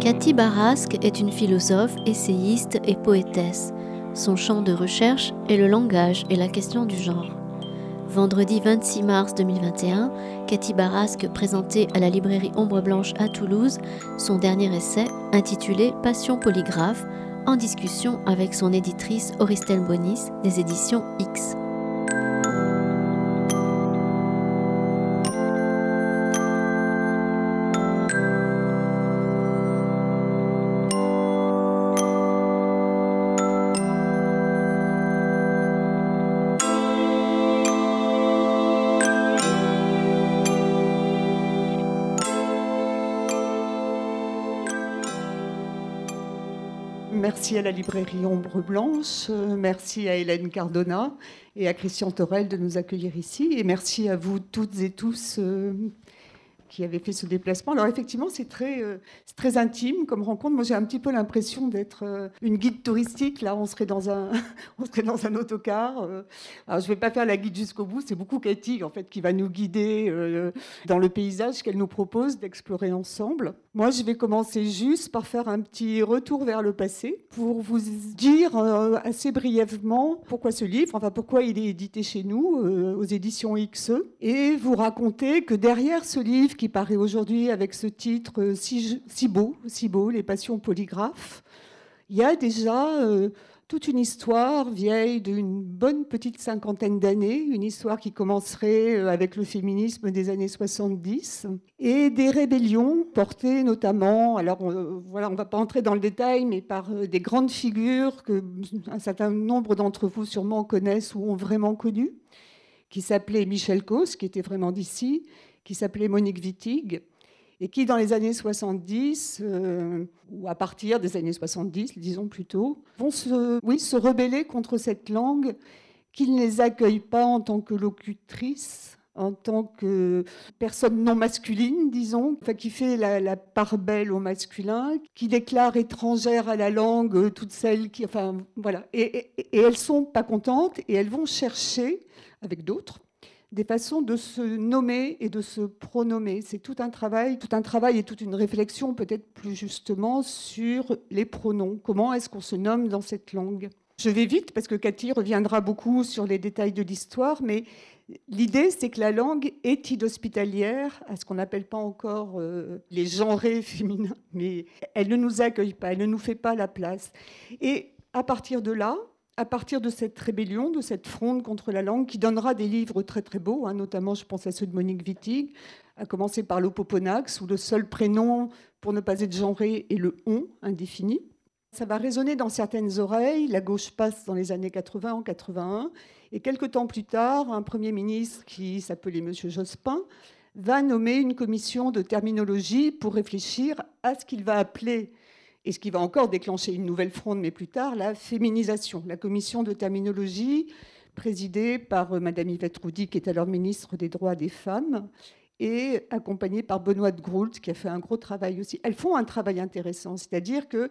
Cathy Barasque est une philosophe, essayiste et poétesse. Son champ de recherche est le langage et la question du genre. Vendredi 26 mars 2021, Cathy Barasque présentait à la librairie Ombre Blanche à Toulouse son dernier essai intitulé Passion polygraphe en discussion avec son éditrice Auristelle Bonis des éditions X. Merci à la librairie Ombre Blanche, euh, merci à Hélène Cardona et à Christian Torel de nous accueillir ici, et merci à vous toutes et tous euh, qui avez fait ce déplacement. Alors effectivement, c'est très, euh, très intime comme rencontre. Moi, j'ai un petit peu l'impression d'être euh, une guide touristique. Là, on serait dans un, on serait dans un autocar. Euh. Alors, je ne vais pas faire la guide jusqu'au bout. C'est beaucoup Cathy, en fait, qui va nous guider dans le paysage qu'elle nous propose d'explorer ensemble. Moi, je vais commencer juste par faire un petit retour vers le passé pour vous dire assez brièvement pourquoi ce livre, enfin pourquoi il est édité chez nous aux éditions XE, et vous raconter que derrière ce livre qui paraît aujourd'hui avec ce titre euh, si, beau, si beau, Les passions polygraphes. Il y a déjà euh, toute une histoire vieille d'une bonne petite cinquantaine d'années, une histoire qui commencerait euh, avec le féminisme des années 70 et des rébellions portées notamment, alors voilà, on ne va pas entrer dans le détail, mais par des grandes figures que un certain nombre d'entre vous sûrement connaissent ou ont vraiment connues, qui s'appelait Michel Causse, qui était vraiment d'ici, qui s'appelait Monique Wittig, et qui, dans les années 70, euh, ou à partir des années 70, disons plutôt, vont se, oui, se rebeller contre cette langue qui ne les accueille pas en tant que locutrice, en tant que personne non masculine, disons, qui fait la, part belle au masculin, qui déclare étrangère à la langue euh, toutes celles qui... Enfin, voilà. Et, et, et elles sont pas contentes et elles vont chercher, avec d'autres, des façons de se nommer et de se pronommer. C'est tout un travail, tout un travail et toute une réflexion peut-être plus justement sur les pronoms. Comment est-ce qu'on se nomme dans cette langue? Je vais vite parce que Cathy reviendra beaucoup sur les détails de l'histoire, mais l'idée c'est que la langue est inhospitalière à ce qu'on n'appelle pas encore euh, les genrés féminins, mais elle ne nous accueille pas, elle ne nous fait pas la place. Et à partir de là, à partir de cette rébellion, de cette fronde contre la langue, qui donnera des livres très très beaux, hein, notamment je pense à ceux de Monique Wittig, à commencer par l'Opoponax, où le seul prénom, pour ne pas être genré, est le on indéfini. Ça va résonner dans certaines oreilles, la gauche passe dans les années 80 en 81, et quelques temps plus tard, un Premier ministre qui s'appelait M. Jospin va nommer une commission de terminologie pour réfléchir à ce qu'il va appeler et ce qui va encore déclencher une nouvelle fronde, mais plus tard, la féminisation. La commission de terminologie, présidée par euh, Madame Yvette Roudy, qui est alors ministre des droits des femmes, et accompagnée par Benoît de Groult, qui a fait un gros travail aussi. Elles font un travail intéressant, c'est-à-dire que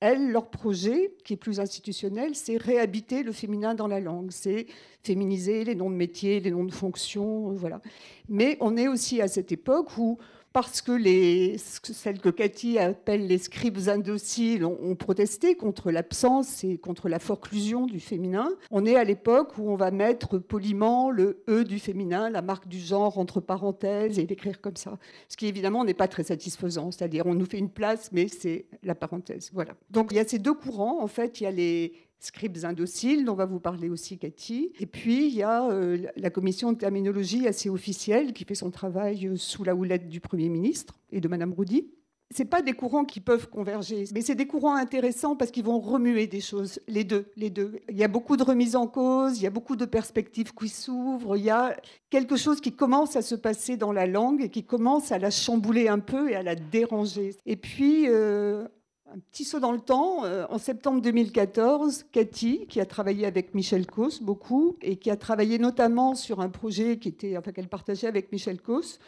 elles, leur projet, qui est plus institutionnel, c'est réhabiter le féminin dans la langue, c'est féminiser les noms de métiers, les noms de fonctions, voilà. Mais on est aussi à cette époque où parce que les, celles que Cathy appelle les scribes indociles ont, protesté contre l'absence et contre la forclusion du féminin. On est à l'époque où on va mettre poliment le E du féminin, la marque du genre entre parenthèses et l'écrire comme ça. Ce qui évidemment n'est pas très satisfaisant, c'est-à-dire on nous fait une place, mais c'est la parenthèse. Voilà. Donc il y a ces deux courants. En fait, il y a les, scripts indociles, dont va vous parler aussi Cathy. Et puis, il y a euh, la commission de terminologie assez officielle qui fait son travail euh, sous la houlette du Premier ministre et de Madame Roudy. Ce pas des courants qui peuvent converger, mais c'est des courants intéressants parce qu'ils vont remuer des choses, les deux, les deux. Il y a beaucoup de remises en cause, il y a beaucoup de perspectives qui s'ouvrent, il y a quelque chose qui commence à se passer dans la langue et qui commence à la chambouler un peu et à la déranger. Et puis, euh, un petit saut dans le temps. Euh, en septembre 2014, Cathy, qui a travaillé avec Michel Causse beaucoup, et qui a travaillé notamment sur un projet qui était, enfin, qu'elle partageait avec Michel Causse,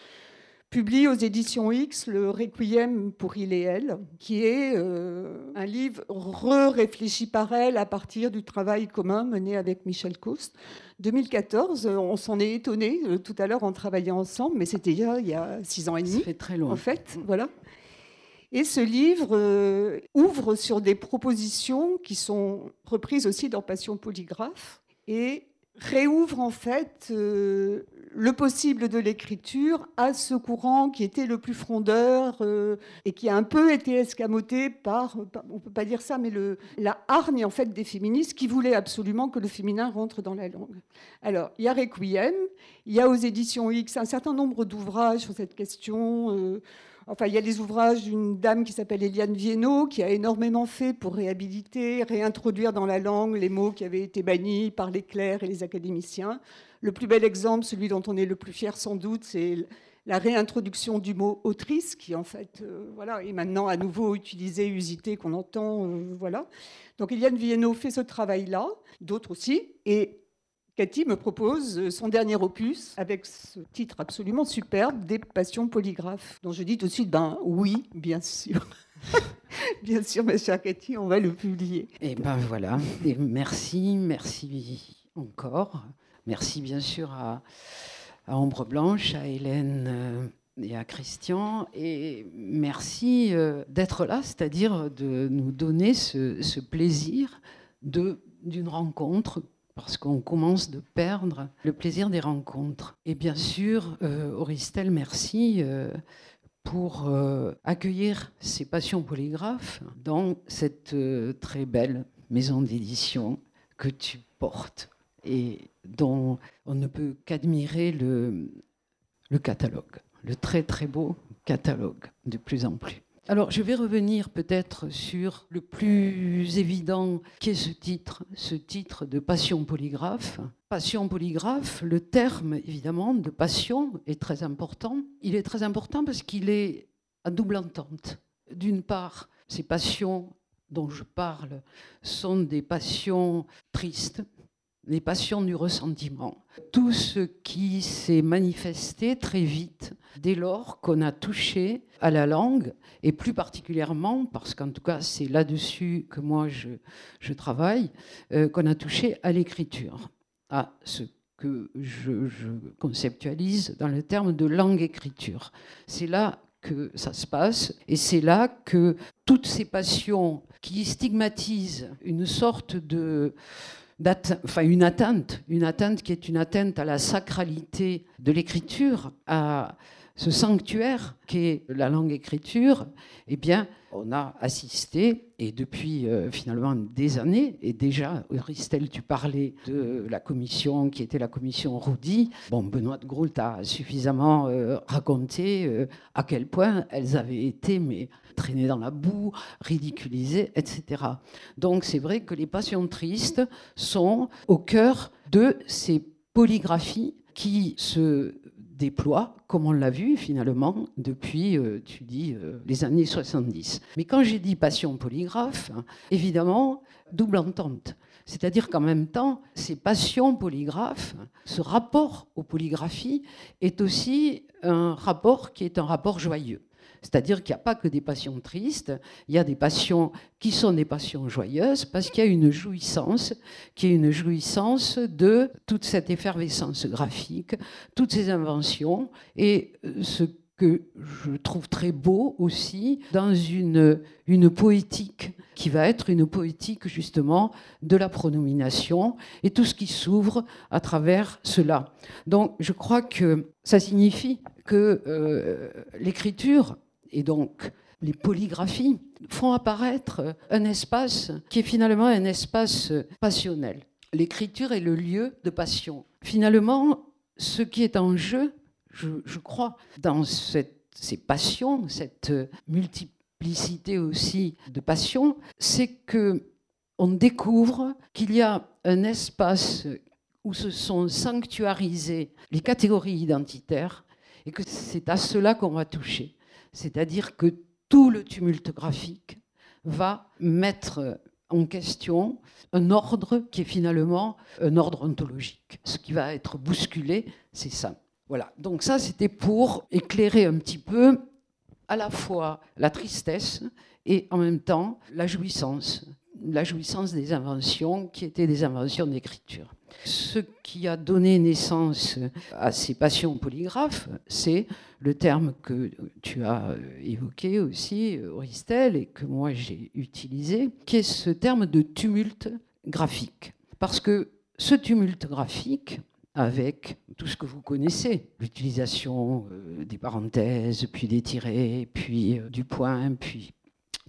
publie aux éditions X le Requiem pour il et elle, qui est euh, un livre re-réfléchi par elle à partir du travail commun mené avec Michel Coste. 2014, on s'en est étonné euh, tout à l'heure en travaillant ensemble, mais c'était il, y a six ans et demi. Ça fait très long. En fait, voilà. Et ce livre euh, ouvre sur des propositions qui sont reprises aussi dans Passion polygraphe et réouvre en fait euh, le possible de l'écriture à ce courant qui était le plus frondeur euh, et qui a un peu été escamoté par, on peut pas dire ça, mais la hargne en fait des féministes qui voulaient absolument que le féminin rentre dans la langue. Alors, il y a Requiem, il y a aux éditions X un certain nombre d'ouvrages sur cette question. Enfin, il y a les ouvrages d'une dame qui s'appelle Eliane Viennot, qui a énormément fait pour réhabiliter, réintroduire dans la langue les mots qui avaient été bannis par les clercs et les académiciens. Le plus bel exemple, celui dont on est le plus fier sans doute, c'est la réintroduction du mot autrice, qui en fait euh, voilà, est maintenant à nouveau utilisé, usité, qu'on entend. Euh, voilà. Donc Eliane Viennot fait ce travail-là, d'autres aussi. Et Cathy me propose son dernier opus avec ce titre absolument superbe, Des passions polygraphes, dont je dis tout de suite, ben oui, bien sûr. bien sûr, ma chère Cathy, on va le publier. Et ben voilà, et merci, merci encore. Merci bien sûr à, Ombre Blanche, à Hélène euh, et à Christian, et merci euh, d'être là, c'est-à-dire de nous donner ce, ce plaisir d'une rencontre parce qu'on commence de perdre le plaisir des rencontres. Et bien sûr, euh, Auristel, merci euh, pour euh, accueillir ces passions polygraphes dans cette très belle maison d'édition que tu portes et dont on ne peut qu'admirer le catalogue, le très très beau catalogue de plus en plus. Alors, je vais revenir peut-être sur le plus évident qui est ce titre, ce titre de passion polygraphe. Passion polygraphe, le terme évidemment de passion est très important. Il est très important parce qu'il est à double entente. D'une part, ces passions dont je parle sont des passions tristes, les passions du ressentiment. Tout ce qui s'est manifesté très vite dès lors qu'on a touché à la langue, et plus particulièrement, parce qu'en tout cas c'est là-dessus que moi je, travaille, euh, qu'on a touché à l'écriture, à ce que je, je, conceptualise dans le terme de langue-écriture. C'est là que ça se passe, et c'est là que toutes ces passions qui stigmatisent une sorte de enfin une atteinte, une atteinte qui est une atteinte à la sacralité de l'écriture, à ce sanctuaire qu'est la langue écriture, eh bien, on a assisté, et depuis euh, finalement des années, et déjà, Christelle, tu parlais de la commission qui était la commission Roudy. Bon, Benoît de Groult a suffisamment euh, raconté euh, à quel point elles avaient été mais, traînées dans la boue, ridiculisées, etc. Donc c'est vrai que les passions tristes sont au cœur de ces polygraphies qui se déploie, comme on l'a vu finalement depuis, euh, tu dis, euh, les années 70. Mais quand j'ai dit passion polygraphe, hein, évidemment, double entente. C'est-à-dire qu'en même temps, ces passions polygraphes, ce rapport aux polygraphies est aussi un rapport qui est un rapport joyeux. C'est-à-dire qu'il n'y a pas que des passions tristes, il y a des passions qui sont des passions joyeuses parce qu'il y a une jouissance, qui est une jouissance de toute cette effervescence graphique, toutes ces inventions et euh, ce que je trouve très beau aussi dans une, une poétique qui va être une poétique justement de la pronomination et tout ce qui s'ouvre à travers cela. Donc je crois que ça signifie que euh, l'écriture et donc les polygraphies font apparaître un espace qui est finalement un espace passionnel. L'écriture est le lieu de passion. Finalement, ce qui est en jeu, je, crois, dans ces passions, cette multiplicité aussi de passions, c'est que on découvre qu'il y a un espace où se sont sanctuarisées les catégories identitaires et que c'est à cela qu'on va toucher. C'est-à-dire que tout le tumulte graphique va mettre en question un ordre qui est finalement un ordre ontologique. Ce qui va être bousculé, c'est ça. Voilà, donc ça c'était pour éclairer un petit peu à la fois la tristesse et en même temps la jouissance, la jouissance des inventions qui étaient des inventions d'écriture. Ce qui a donné naissance à ces passions polygraphes, c'est le terme que tu as évoqué aussi, Auristel, et que moi j'ai utilisé, qui est ce terme de tumulte graphique. Parce que ce tumulte graphique, avec tout ce que vous connaissez, l'utilisation euh, des parenthèses, puis des tirets, puis euh, du point, puis euh,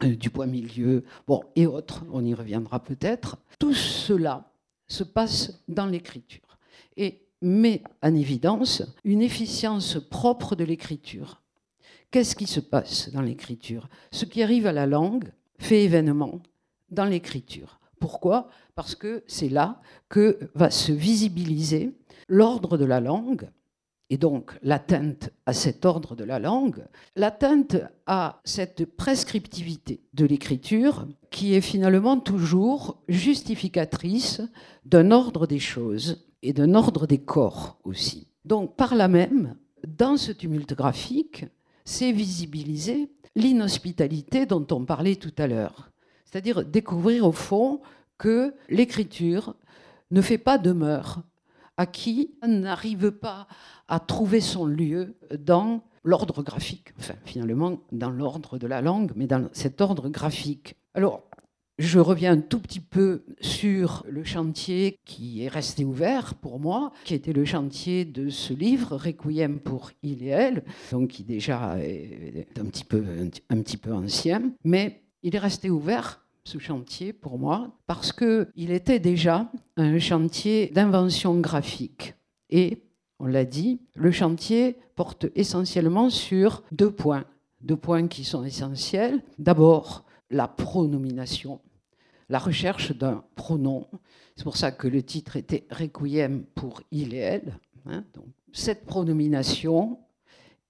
du point milieu, bon, et autres, on y reviendra peut-être. Tout cela se passe dans l'écriture et met en évidence une efficience propre de l'écriture. Qu'est-ce qui se passe dans l'écriture? Ce qui arrive à la langue fait événement dans l'écriture. Pourquoi? Parce que c'est là que va se visibiliser l'ordre de la langue, et donc l'atteinte à cet ordre de la langue, l'atteinte à cette prescriptivité de l'écriture qui est finalement toujours justificatrice d'un ordre des choses et d'un ordre des corps aussi. Donc par là même, dans ce tumulte graphique, c'est visibiliser l'inhospitalité dont on parlait tout à l'heure. C'est-à-dire découvrir au fond que l'écriture ne fait pas demeure à qui n'arrive pas à trouver son lieu dans l'ordre graphique, enfin finalement dans l'ordre de la langue, mais dans cet ordre graphique. Alors, je reviens un tout petit peu sur le chantier qui est resté ouvert pour moi, qui était le chantier de ce livre, Requiem pour il et elle, donc qui déjà est un petit peu, un petit peu ancien, mais il est resté ouvert ce chantier pour moi parce qu'il était déjà un chantier d'invention graphique. Et, on l'a dit, le chantier porte essentiellement sur deux points, deux points qui sont essentiels. D'abord, la pronomination, la recherche d'un pronom. C'est pour ça que le titre était Requiem pour il et elle. Hein, donc, cette pronomination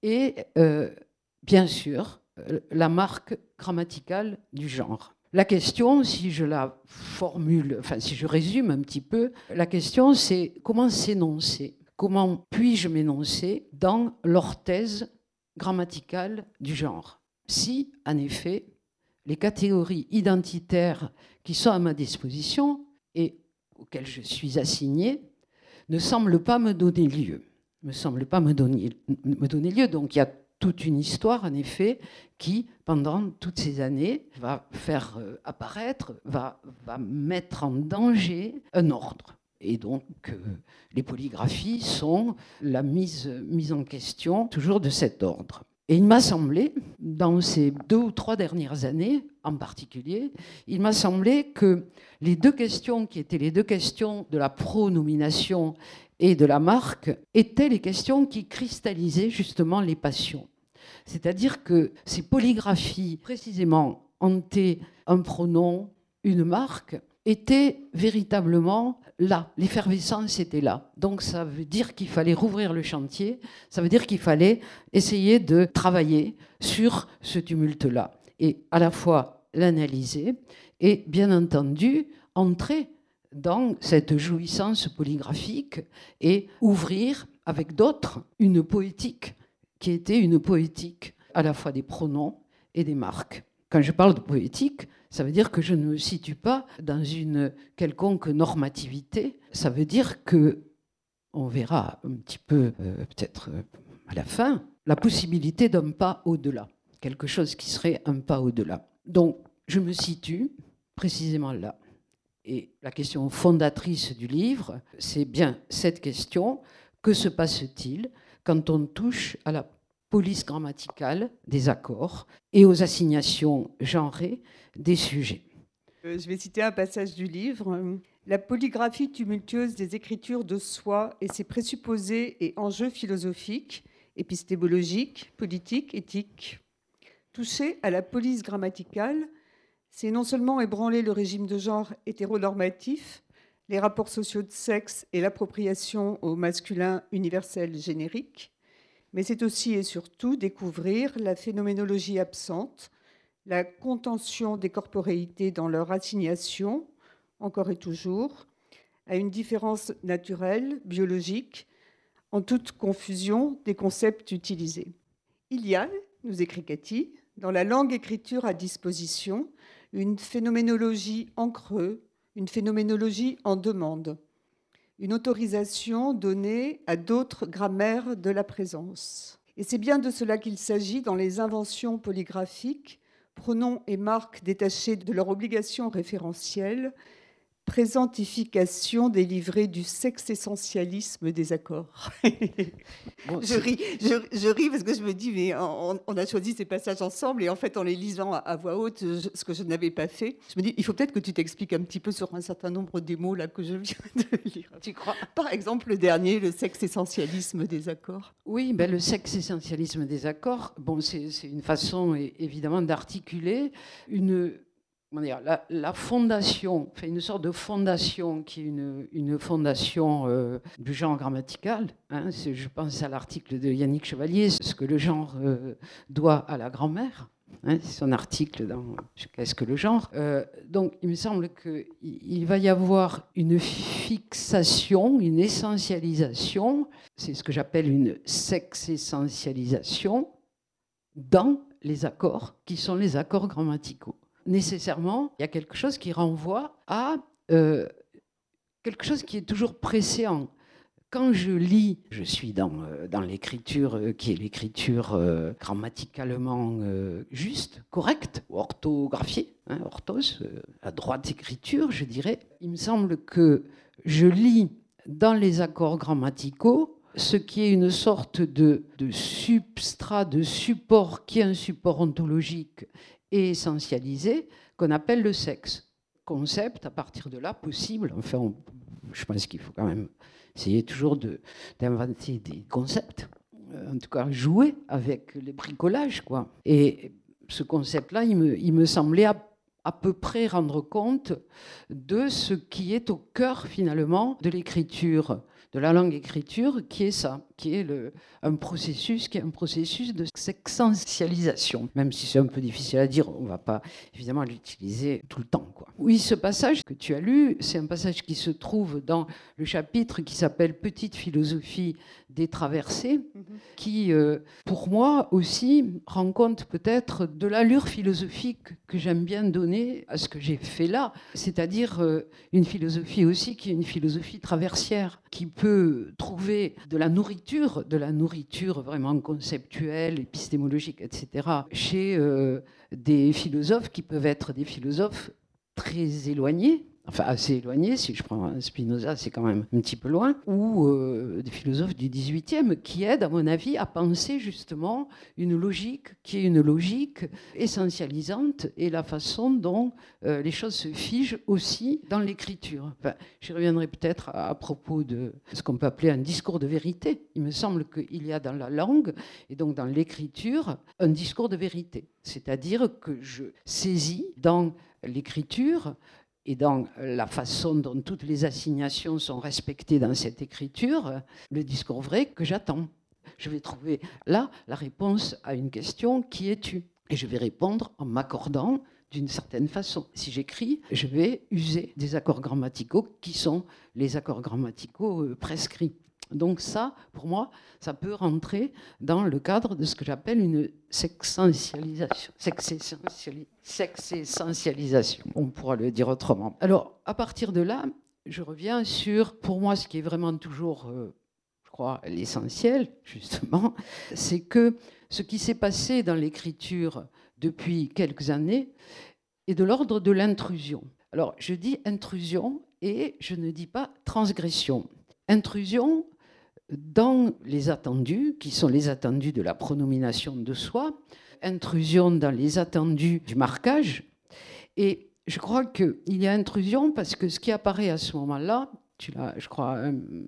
et, euh, bien sûr, euh, la marque grammaticale du genre. La question, si je la formule, enfin si je résume un petit peu, la question c'est comment s'énoncer? Comment puis-je m'énoncer dans l'orthèse grammaticale du genre? Si, en effet, les catégories identitaires qui sont à ma disposition et auxquelles je suis assigné ne semblent pas me donner lieu. Me semblent pas me donner, me donner lieu. Donc il y a toute une histoire, en effet, qui, pendant toutes ces années, va faire euh, apparaître, va, va mettre en danger un ordre. Et donc, euh, les polygraphies sont la mise, mise en question toujours de cet ordre. Et il m'a semblé, dans ces deux ou trois dernières années en particulier, il m'a semblé que les deux questions qui étaient les deux questions de la pronomination et de la marque étaient les questions qui cristallisaient justement les passions. C'est-à-dire que ces polygraphies, précisément, hantaient un pronom, une marque, étaient véritablement là. L'effervescence était là. Donc ça veut dire qu'il fallait rouvrir le chantier, ça veut dire qu'il fallait essayer de travailler sur ce tumulte-là. Et à la fois l'analyser et bien entendu entrer dans cette jouissance polygraphique et ouvrir avec d'autres une poétique qui était une poétique à la fois des pronoms et des marques. Quand je parle de poétique, ça veut dire que je ne me situe pas dans une quelconque normativité. Ça veut dire que, on verra un petit peu, euh, peut-être euh, à la fin, la possibilité d'un pas au-delà, quelque chose qui serait un pas au-delà. Donc, je me situe précisément là. Et la question fondatrice du livre, c'est bien cette question, que se passe-t-il quand on touche à la police grammaticale des accords et aux assignations genrées des sujets. Euh, je vais citer un passage du livre. La polygraphie tumultueuse des écritures de soi et ses présupposés et enjeux philosophiques, épistémologiques, politiques, éthiques. Toucher à la police grammaticale, c'est non seulement ébranler le régime de genre hétéronormatif, les rapports sociaux de sexe et l'appropriation au masculin universel générique, mais c'est aussi et surtout découvrir la phénoménologie absente, la contention des corporéités dans leur assignation, encore et toujours, à une différence naturelle, biologique, en toute confusion des concepts utilisés. Il y a, nous écrit Cathy, dans la langue écriture à disposition, une phénoménologie en creux, une phénoménologie en demande, une autorisation donnée à d'autres grammaires de la présence. Et c'est bien de cela qu'il s'agit dans les inventions polygraphiques, pronoms et marques détachés de leur obligation référentielle présentification délivrée du sexe-essentialisme des accords. je, ris, je, ris parce que je me dis, mais on, a choisi ces passages ensemble et en fait, en les lisant à, voix haute, ce que je n'avais pas fait, je me dis, il faut peut-être que tu t'expliques un petit peu sur un certain nombre des mots là que je viens de lire. Tu crois? Par exemple, le dernier, le sexe-essentialisme des accords. Oui, ben, le sexe-essentialisme des accords, bon, c'est une façon évidemment d'articuler une la, fondation, une sorte de fondation qui est une, fondation euh, du genre grammatical. Hein, je pense à l'article de Yannick Chevalier, ce que le genre euh, doit à la grand-mère. Hein, c'est son article dans Qu'est-ce que le genre euh, Donc, il me semble qu'il va y avoir une fixation, une essentialisation, c'est ce que j'appelle une sexe-essentialisation dans les accords qui sont les accords grammaticaux nécessairement, il y a quelque chose qui renvoie à euh, quelque chose qui est toujours précédent. Quand je lis, je suis dans, euh, dans l'écriture euh, qui est l'écriture grammaticalement juste, correcte, orthographiée, hein, orthos, la droite écriture, je dirais. Il me semble que je lis dans les accords grammaticaux ce qui est une sorte de substrat, de support qui est un support ontologique et essentialisé qu'on appelle le sexe. Concept, à partir de là, possible. Enfin, je pense qu'il faut quand même essayer toujours d'inventer des concepts. Euh, en tout cas, jouer avec les bricolages. Quoi. Et ce concept-là, il me, semblait à, à peu près rendre compte de ce qui est au cœur, finalement, de l'écriture de la langue écriture, qui est ça, qui est le, un processus, qui est un processus de sexentialisation. Même si c'est un peu difficile à dire, on ne va pas évidemment l'utiliser tout le temps. Quoi. Oui, ce passage que tu as lu, c'est un passage qui se trouve dans le chapitre qui s'appelle Petite philosophie des traversées, mhm. qui, euh, pour moi aussi, rend compte peut-être de l'allure philosophique que j'aime bien donner à ce que j'ai fait là, c'est-à-dire euh, une philosophie aussi qui est une philosophie traversière, qui peut trouver de la nourriture, de la nourriture vraiment conceptuelle, épistémologique, etc., chez euh, des philosophes qui peuvent être des philosophes très éloignés enfin assez éloigné, si je prends Spinoza, c'est quand même un petit peu loin, ou euh, des philosophes du XVIIIe qui aident, à mon avis, à penser justement une logique qui est une logique essentialisante et la façon dont euh, les choses se figent aussi dans l'écriture. Enfin, J'y reviendrai peut-être à, propos de ce qu'on peut appeler un discours de vérité. Il me semble qu'il y a dans la langue et donc dans l'écriture un discours de vérité, c'est-à-dire que je saisis dans l'écriture et dans la façon dont toutes les assignations sont respectées dans cette écriture, le discours vrai que j'attends. Je vais trouver là la réponse à une question qui es-tu? Et je vais répondre en m'accordant d'une certaine façon. Si j'écris, je vais user des accords grammaticaux qui sont les accords grammaticaux euh, prescrits. Donc ça, pour moi, ça peut rentrer dans le cadre de ce que j'appelle une sexentialisation. Sexessentialisation, on pourra le dire autrement. Alors, à partir de là, je reviens sur, pour moi, ce qui est vraiment toujours, euh, je crois, l'essentiel, justement, c'est que ce qui s'est passé dans l'écriture depuis quelques années est de l'ordre de l'intrusion. Alors, je dis intrusion et je ne dis pas transgression. Intrusion, dans les attendus, qui sont les attendus de la pronomination de soi, intrusion dans les attendus du marquage. Et je crois qu'il y a intrusion parce que ce qui apparaît à ce moment-là, tu l'as, je crois,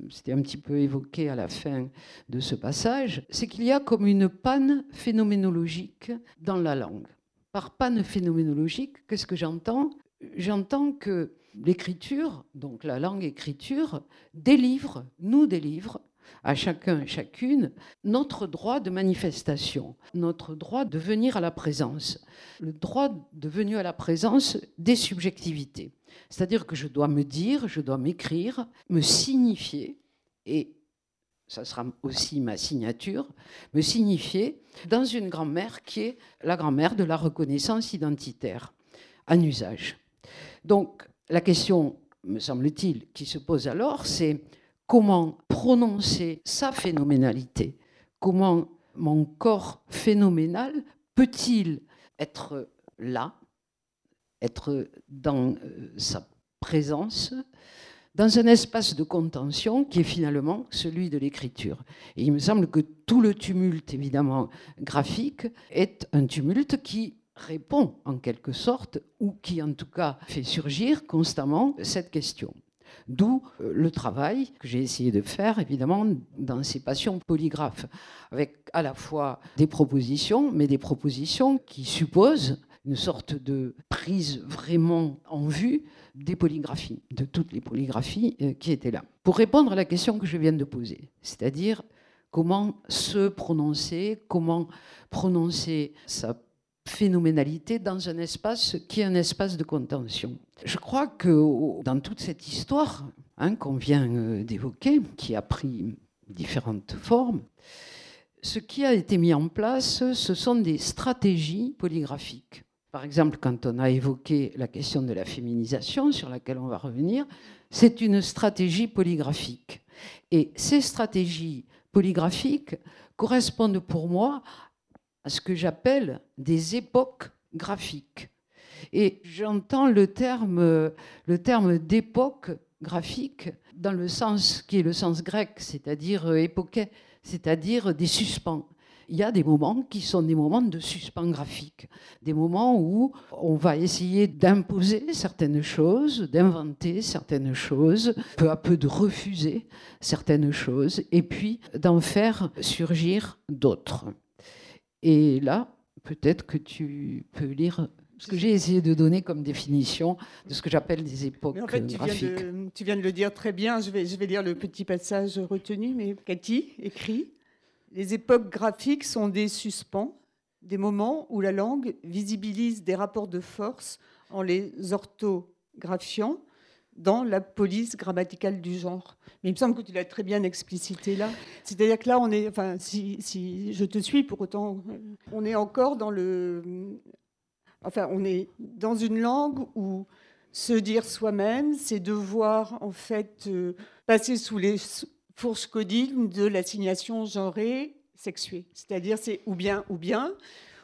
c'était un petit peu évoqué à la fin de ce passage, c'est qu'il y a comme une panne phénoménologique dans la langue. Par panne phénoménologique, qu'est-ce que j'entends? J'entends que l'écriture, donc la langue écriture, délivre, nous délivre à chacun, chacune, notre droit de manifestation, notre droit de venir à la présence, le droit de venir à la présence des subjectivités. C'est-à-dire que je dois me dire, je dois m'écrire, me signifier, et ça sera aussi ma signature, me signifier dans une grammaire qui est la grammaire de la reconnaissance identitaire en usage. Donc la question, me semble-t-il, qui se pose alors, c'est comment prononcer sa phénoménalité, comment mon corps phénoménal peut-il être là, être dans euh, sa présence, dans un espace de contention qui est finalement celui de l'écriture. Il me semble que tout le tumulte, évidemment, graphique, est un tumulte qui répond en quelque sorte, ou qui en tout cas fait surgir constamment cette question. D'où euh, le travail que j'ai essayé de faire, évidemment, dans ces passions polygraphes, avec à la fois des propositions, mais des propositions qui supposent une sorte de prise vraiment en vue des polygraphies, de toutes les polygraphies euh, qui étaient là. Pour répondre à la question que je viens de poser, c'est-à-dire comment se prononcer, comment prononcer sa phénoménalité dans un espace qui est un espace de contention. Je crois que dans toute cette histoire hein, qu'on vient euh, d'évoquer, qui a pris différentes formes, ce qui a été mis en place, ce sont des stratégies polygraphiques. Par exemple, quand on a évoqué la question de la féminisation, sur laquelle on va revenir, c'est une stratégie polygraphique. Et ces stratégies polygraphiques correspondent pour moi à ce que j'appelle des époques graphiques. Et j'entends le terme, le terme d'époque graphique dans le sens qui est le sens grec, c'est-à-dire époquet, c'est-à-dire des suspens il y a des moments qui sont des moments de suspens graphique, des moments où on va essayer d'imposer certaines choses, d'inventer certaines choses, peu à peu de refuser certaines choses, et puis d'en faire surgir d'autres. Et là, peut-être que tu peux lire ce que j'ai essayé de donner comme définition de ce que j'appelle des époques en fait, tu graphiques. Viens de, tu viens de le dire très bien. Je vais, je vais lire le petit passage retenu, mais Cathy écrit les époques graphiques sont des suspens, des moments où la langue visibilise des rapports de force en les orthographiant dans la police grammaticale du genre. Il me semble que tu l'as très bien explicité là. C'est-à-dire que là, on est, enfin, si, je te suis, pour autant, on est encore dans le, enfin, on est dans une langue où se dire soi-même, c'est devoir en fait euh, passer sous les fourche codine de l'assignation genrée sexuée. C'est-à-dire, c'est ou bien, ou bien,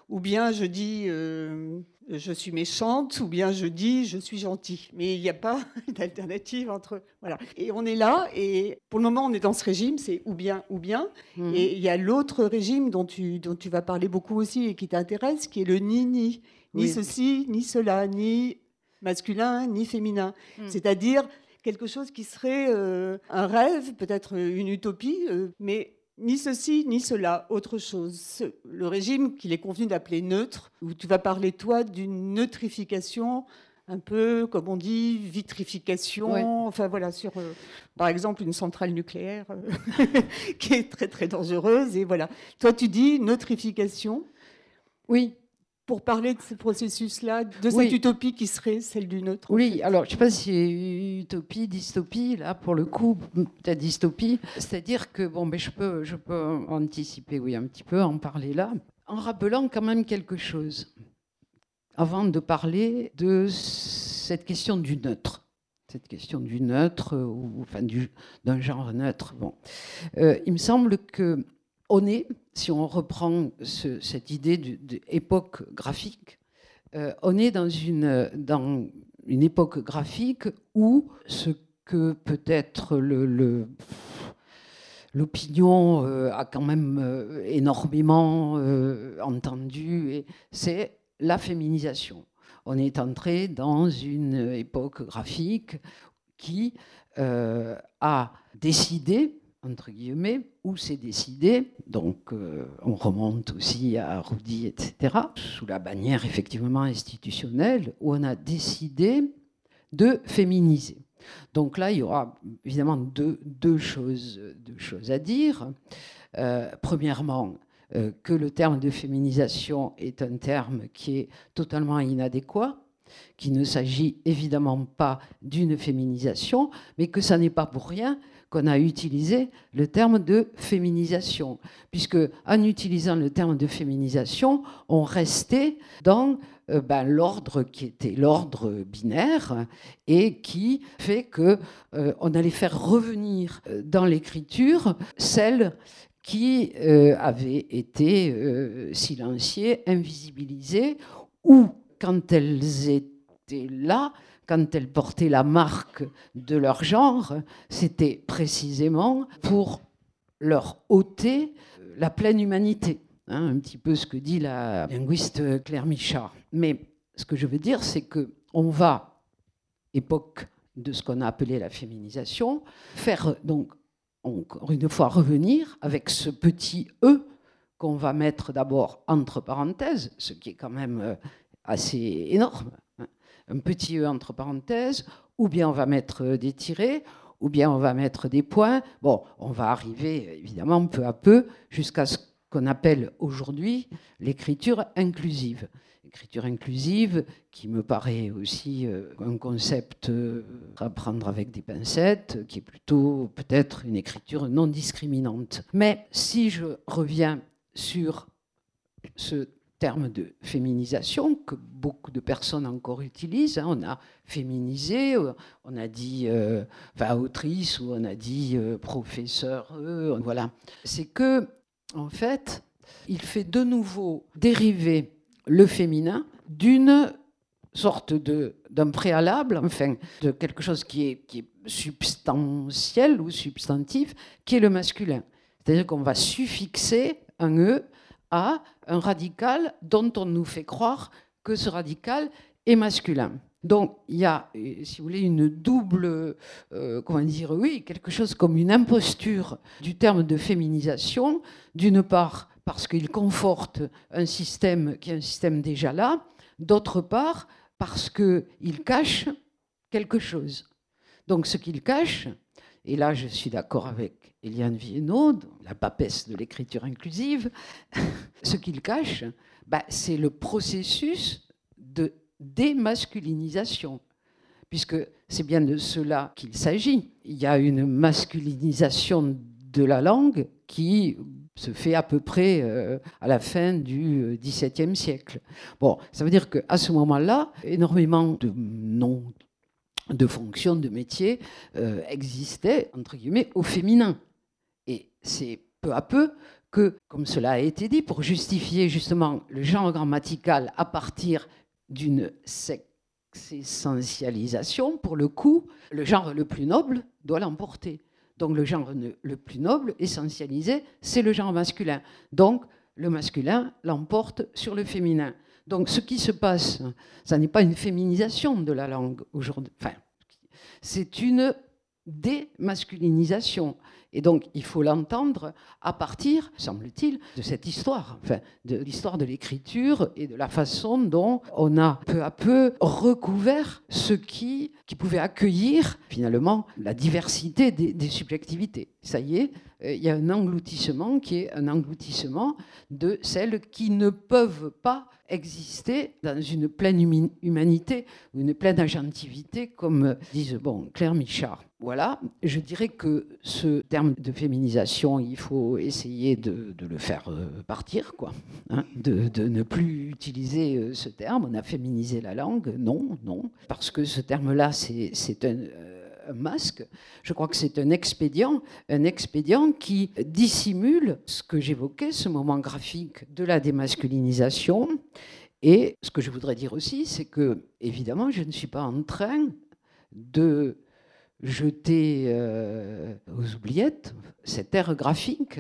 ou bien je dis euh, je suis méchante, ou bien je dis je suis gentille. Mais il n'y a pas d'alternative entre. Voilà. Et on est là, et pour le moment, on est dans ce régime, c'est ou bien, ou bien. Mhm. Et il y a l'autre régime dont tu, dont tu vas parler beaucoup aussi et qui t'intéresse, qui est le ni-ni. Ni ceci, ni cela, ni masculin, ni féminin. Mhm. C'est-à-dire quelque chose qui serait euh, un rêve, peut-être une utopie, euh, mais ni ceci, ni cela, autre chose. Le régime qu'il est convenu d'appeler neutre, où tu vas parler, toi, d'une neutrification, un peu, comme on dit, vitrification, enfin voilà, sur, euh, par exemple, une centrale nucléaire qui est très, très dangereuse. Et voilà. Toi, tu dis neutrification. Oui, pour parler de ce processus-là, de cette utopie qui serait celle du nôtre. Oui, alors je ne sais pas si c'est utopie, dystopie, là pour le coup, peut-être dystopie. C'est-à-dire que, bon, mais je, peux, je peux anticiper, oui, un petit peu, en parler là, en rappelant quand même quelque chose, avant de parler de cette question du neutre. Cette question du neutre, ou enfin d'un genre neutre. Bon. Euh, il me semble que on est, si on reprend cette idée d'époque graphique, euh, on est dans une, époque graphique où ce que peut-être l'opinion euh, a quand même euh, énormément entendu, c'est la féminisation. On est entré dans une époque graphique qui a décidé entre guillemets, où c'est décidé, donc euh, on remonte aussi à Roudy, etc., sous la bannière effectivement institutionnelle, où on a décidé de féminiser. Donc là, il y aura évidemment deux, choses à dire. Euh, premièrement, euh, que le terme de féminisation est un terme qui est totalement inadéquat, qu'il ne s'agit évidemment pas d'une féminisation, mais que ça n'est pas pour rien qu'on a utilisé le terme de féminisation, puisque en utilisant le terme de féminisation, on restait dans euh, ben, l'ordre qui était l'ordre binaire et qui fait que euh, on allait faire revenir euh, dans l'écriture celles qui avaient été silenciées, invisibilisées, ou quand elles étaient là, quand elles portaient la marque de leur genre, c'était précisément pour leur ôter la pleine humanité. Hein, un petit peu ce que dit la linguiste Claire Michard. Mais ce que je veux dire, c'est que on va, époque de ce qu'on a appelé la féminisation, faire donc encore une fois revenir avec ce petit e qu'on va mettre d'abord entre parenthèses, ce qui est quand même euh, assez énorme, un petit E entre parenthèses, ou bien on va mettre euh, des tirets, ou bien on va mettre des points. Bon, on va arriver évidemment peu à peu jusqu'à ce qu'on appelle aujourd'hui l'écriture inclusive. L'écriture inclusive qui me paraît aussi euh, un concept euh, à prendre avec des pincettes, qui est plutôt peut-être une écriture non discriminante. Mais si je reviens sur ce terme de féminisation que beaucoup de personnes encore utilisent. Hein. On a féminisé, euh, on a dit euh, enfin, autrice ou on a dit euh, professeur. voilà. C'est que, en fait, il fait de nouveau dériver le féminin d'une sorte de d'un préalable, enfin de quelque chose qui est, qui est substantiel ou substantif, qui est le masculin. C'est-à-dire qu'on va suffixer un e à un radical dont on nous fait croire que ce radical est masculin. Donc il y a, euh, si vous voulez, une double, euh, comment dire, oui, quelque chose comme une imposture du terme de féminisation, d'une part parce qu'il conforte un système qui est un système déjà là, d'autre part parce qu'il cache quelque chose. Donc ce qu'il cache, et là je suis d'accord avec Eliane Viennot, la papesse de l'écriture inclusive, ce qu'il cache, bah, c'est le processus de démasculinisation, puisque c'est bien de cela qu'il s'agit. Il y a une masculinisation de la langue qui se fait à peu près euh, à la fin du XVIIe siècle. Bon, ça veut dire qu'à ce moment-là, énormément de noms de fonctions, de métiers euh, existaient, entre guillemets, au féminin. Et c'est peu à peu que, comme cela a été dit, pour justifier justement le genre grammatical à partir d'une sexessentialisation, pour le coup, le genre le plus noble doit l'emporter. Donc le genre le plus noble, essentialisé, c'est le genre masculin. Donc le masculin l'emporte sur le féminin. Donc ce qui se passe, ça n'est pas une féminisation de la langue aujourd'hui. Enfin, c'est une démasculinisation. Et donc, il faut l'entendre à partir, semble-t-il, de cette histoire, enfin, de l'histoire de l'écriture et de la façon dont on a peu à peu recouvert ce qui, pouvait accueillir finalement la diversité des, des subjectivités. Ça y est, euh, il y a un engloutissement qui est un engloutissement de celles qui ne peuvent pas exister dans une pleine humanité une pleine agentivité, comme disent bon, Claire Michard. Voilà, je dirais que ce terme de féminisation, il faut essayer de, le faire euh, partir, quoi, hein, de, ne plus utiliser euh, ce terme. On a féminisé la langue, non, non, parce que ce terme-là, c'est euh, un masque. Je crois que c'est un expédient, un expédient qui dissimule ce que j'évoquais, ce moment graphique de la démasculinisation. Et ce que je voudrais dire aussi, c'est que, évidemment, je ne suis pas en train de jeter euh, aux oubliettes cette ère graphique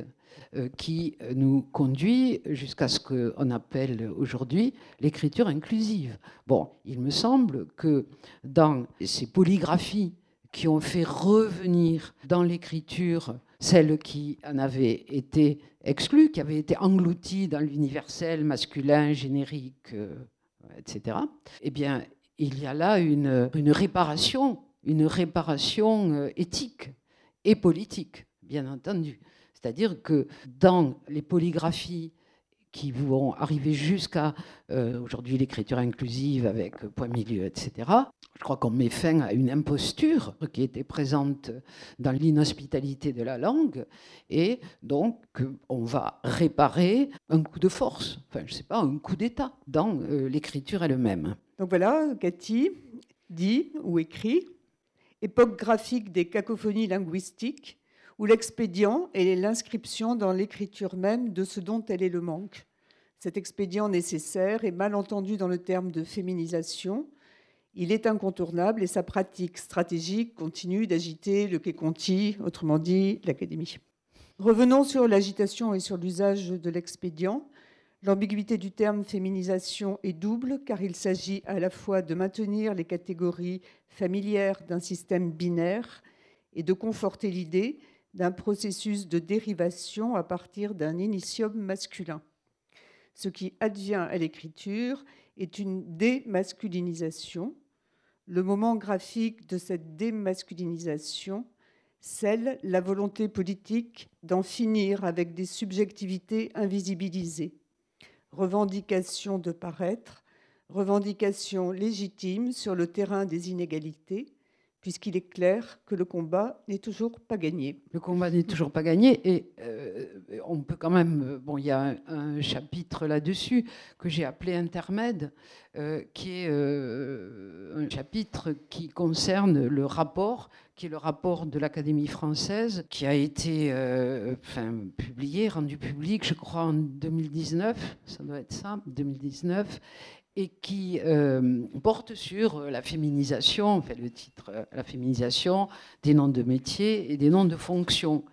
euh, qui nous conduit jusqu'à ce qu'on appelle aujourd'hui l'écriture inclusive. Bon, il me semble que dans ces polygraphies qui ont fait revenir dans l'écriture celles qui en avaient été exclues, qui avaient été englouties dans l'universel masculin, générique, euh, etc., eh bien, il y a là une, une réparation une réparation euh, éthique et politique, bien entendu. C'est-à-dire que dans les polygraphies qui vont arriver jusqu'à euh, aujourd'hui l'écriture inclusive avec point milieu, etc. Je crois qu'on met fin à une imposture qui était présente dans l'inhospitalité de la langue et donc on va réparer un coup de force, enfin je sais pas, un coup d'état dans euh, l'écriture elle-même. Donc voilà, Cathy dit ou écrit époque graphique des cacophonies linguistiques où l'expédient est l'inscription dans l'écriture même de ce dont elle est le manque. Cet expédient nécessaire est mal entendu dans le terme de féminisation. Il est incontournable et sa pratique stratégique continue d'agiter le Quai Conti, autrement dit l'Académie. Revenons sur l'agitation et sur l'usage de l'expédient. L'ambiguïté du terme féminisation est double car il s'agit à la fois de maintenir les catégories familières d'un système binaire et de conforter l'idée d'un processus de dérivation à partir d'un initium masculin. Ce qui advient à l'écriture est une démasculinisation. Le moment graphique de cette démasculinisation scelle la volonté politique d'en finir avec des subjectivités invisibilisées. Revendication de paraître, revendication légitime sur le terrain des inégalités, puisqu'il est clair que le combat n'est toujours pas gagné. Le combat n'est toujours pas gagné et euh, on peut quand même, euh, bon, il y a un, chapitre là-dessus que j'ai appelé intermède, euh, qui est un chapitre qui concerne le rapport, qui est le rapport de l'Académie française, qui a été publié, rendu public, je crois, en 2019, ça doit être ça, 2019, et qui euh, porte sur la féminisation, en fait le titre, euh, la féminisation des noms de métiers et des noms de fonctions.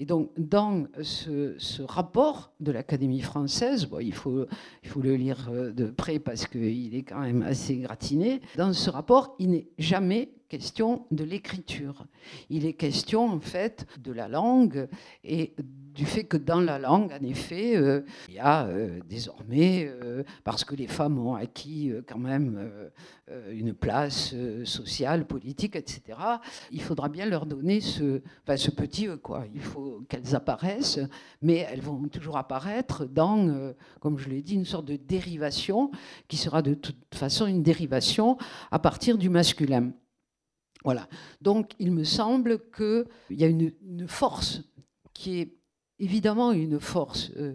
Et donc, dans ce, rapport de l'Académie française, il, faut, il faut le lire euh, de près parce qu'il est quand même assez gratiné, dans ce rapport, il n'est jamais question de l'écriture. Il est question, en fait, de la langue et du fait que dans la langue, en effet, euh, il y a euh, désormais, euh, parce que les femmes ont acquis quand même une place sociale, politique, etc., il faudra bien leur donner ce, petit quoi. Il faut qu'elles apparaissent, mais elles vont toujours apparaître dans, comme je l'ai dit, une sorte de dérivation qui sera de toute façon une dérivation à partir du masculin. Voilà. Donc, il me semble qu'il y a une force qui est évidemment une force euh,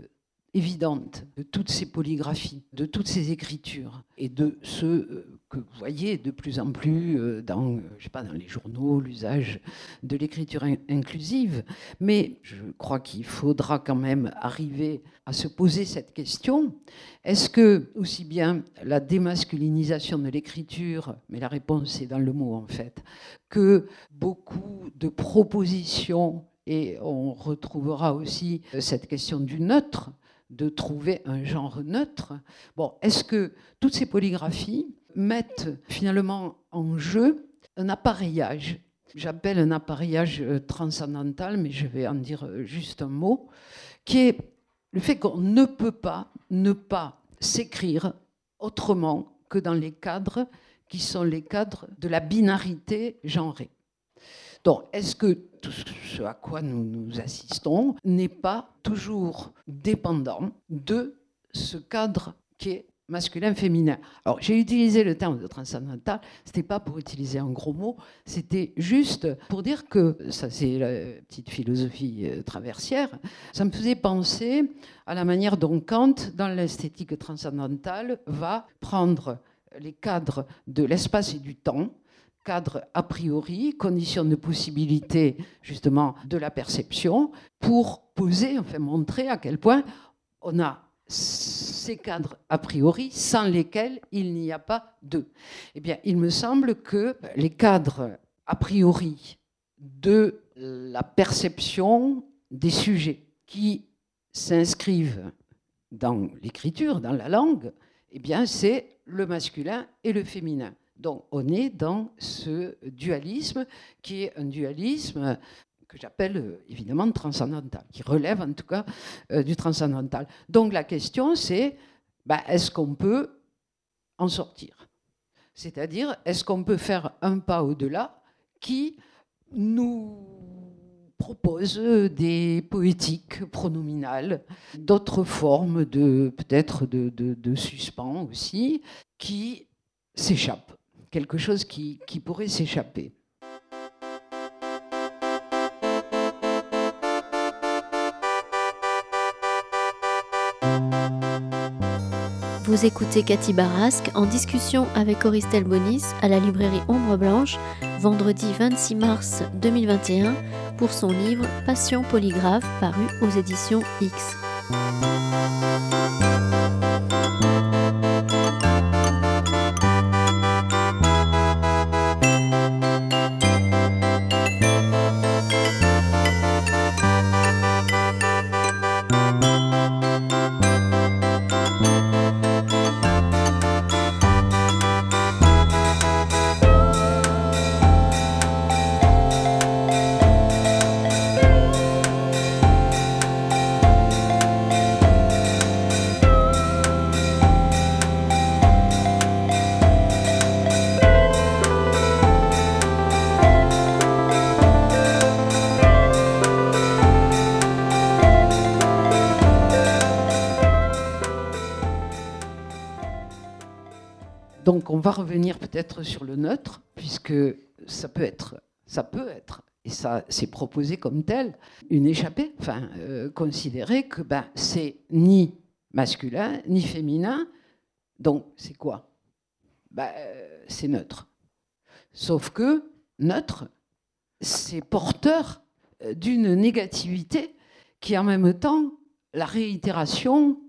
évidente de toutes ces polygraphies, de toutes ces écritures et de ce euh, que vous voyez de plus en plus euh, dans, je sais pas, dans les journaux, l'usage de l'écriture inclusive. Mais je crois qu'il faudra quand même arriver à se poser cette question. Est-ce que, aussi bien la démasculinisation de l'écriture, mais la réponse est dans le mot en fait, que beaucoup de propositions et on retrouvera aussi euh, cette question du neutre, de trouver un genre neutre. Bon, est-ce que toutes ces polygraphies mettent finalement en jeu un appareillage? J'appelle un appareillage euh, transcendantal, mais je vais en dire euh, juste un mot, qui est le fait qu'on ne peut pas ne pas s'écrire autrement que dans les cadres qui sont les cadres de la binarité genrée. Donc, est-ce que tout à quoi nous, nous assistons n'est pas toujours dépendant de ce cadre qui est masculin-féminin. Alors, j'ai utilisé le terme de transcendantal, c'était pas pour utiliser un gros mot, c'était juste pour dire que, ça c'est la petite philosophie euh, traversière, ça me faisait penser à la manière dont Kant, dans l'esthétique transcendantale, va prendre les cadres de l'espace et du temps, cadre a priori, conditions de possibilité justement de la perception, pour poser, enfin montrer à quel point on a ces cadres a priori sans lesquels il n'y a pas d'eux. Eh bien, il me semble que les cadres a priori de la perception des sujets qui s'inscrivent dans l'écriture, dans la langue, eh bien, c'est le masculin et le féminin. Donc on est dans ce dualisme qui est un dualisme que j'appelle euh, évidemment transcendantal, qui relève en tout cas euh, du transcendantal. Donc la question c'est, bah, est-ce qu'on peut en sortir? C'est-à-dire, est-ce qu'on peut faire un pas au-delà qui nous propose des poétiques pronominales, d'autres formes de peut-être de, de, suspens aussi, qui s'échappent, quelque chose qui, pourrait s'échapper. Vous écoutez Cathy Barasque en discussion avec Auristel Bonis à la librairie Ombre Blanche, vendredi 26 mars 2021, pour son livre Passion polygraphe paru aux éditions X. on va revenir peut-être sur le neutre, puisque ça peut être, ça peut être, et ça c'est proposé comme tel, une échappée, enfin, euh, considérer que ben, c'est ni masculin ni féminin, donc c'est quoi? Ben, C'est neutre. Sauf que neutre, c'est porteur euh, d'une négativité qui est en même temps la réitération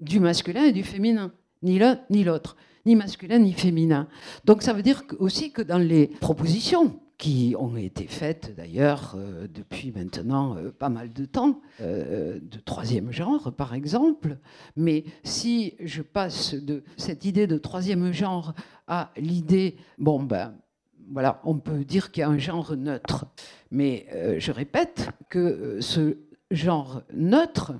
du masculin et du féminin, ni l'un ni l'autre ni masculin ni féminin. Donc ça veut dire aussi que dans les propositions qui ont été faites d'ailleurs euh, depuis maintenant euh, pas mal de temps, euh, de troisième genre par exemple. Mais si je passe de cette idée de troisième genre à l'idée, bon ben voilà, on peut dire qu'il y a un genre neutre. Mais je répète que ce genre neutre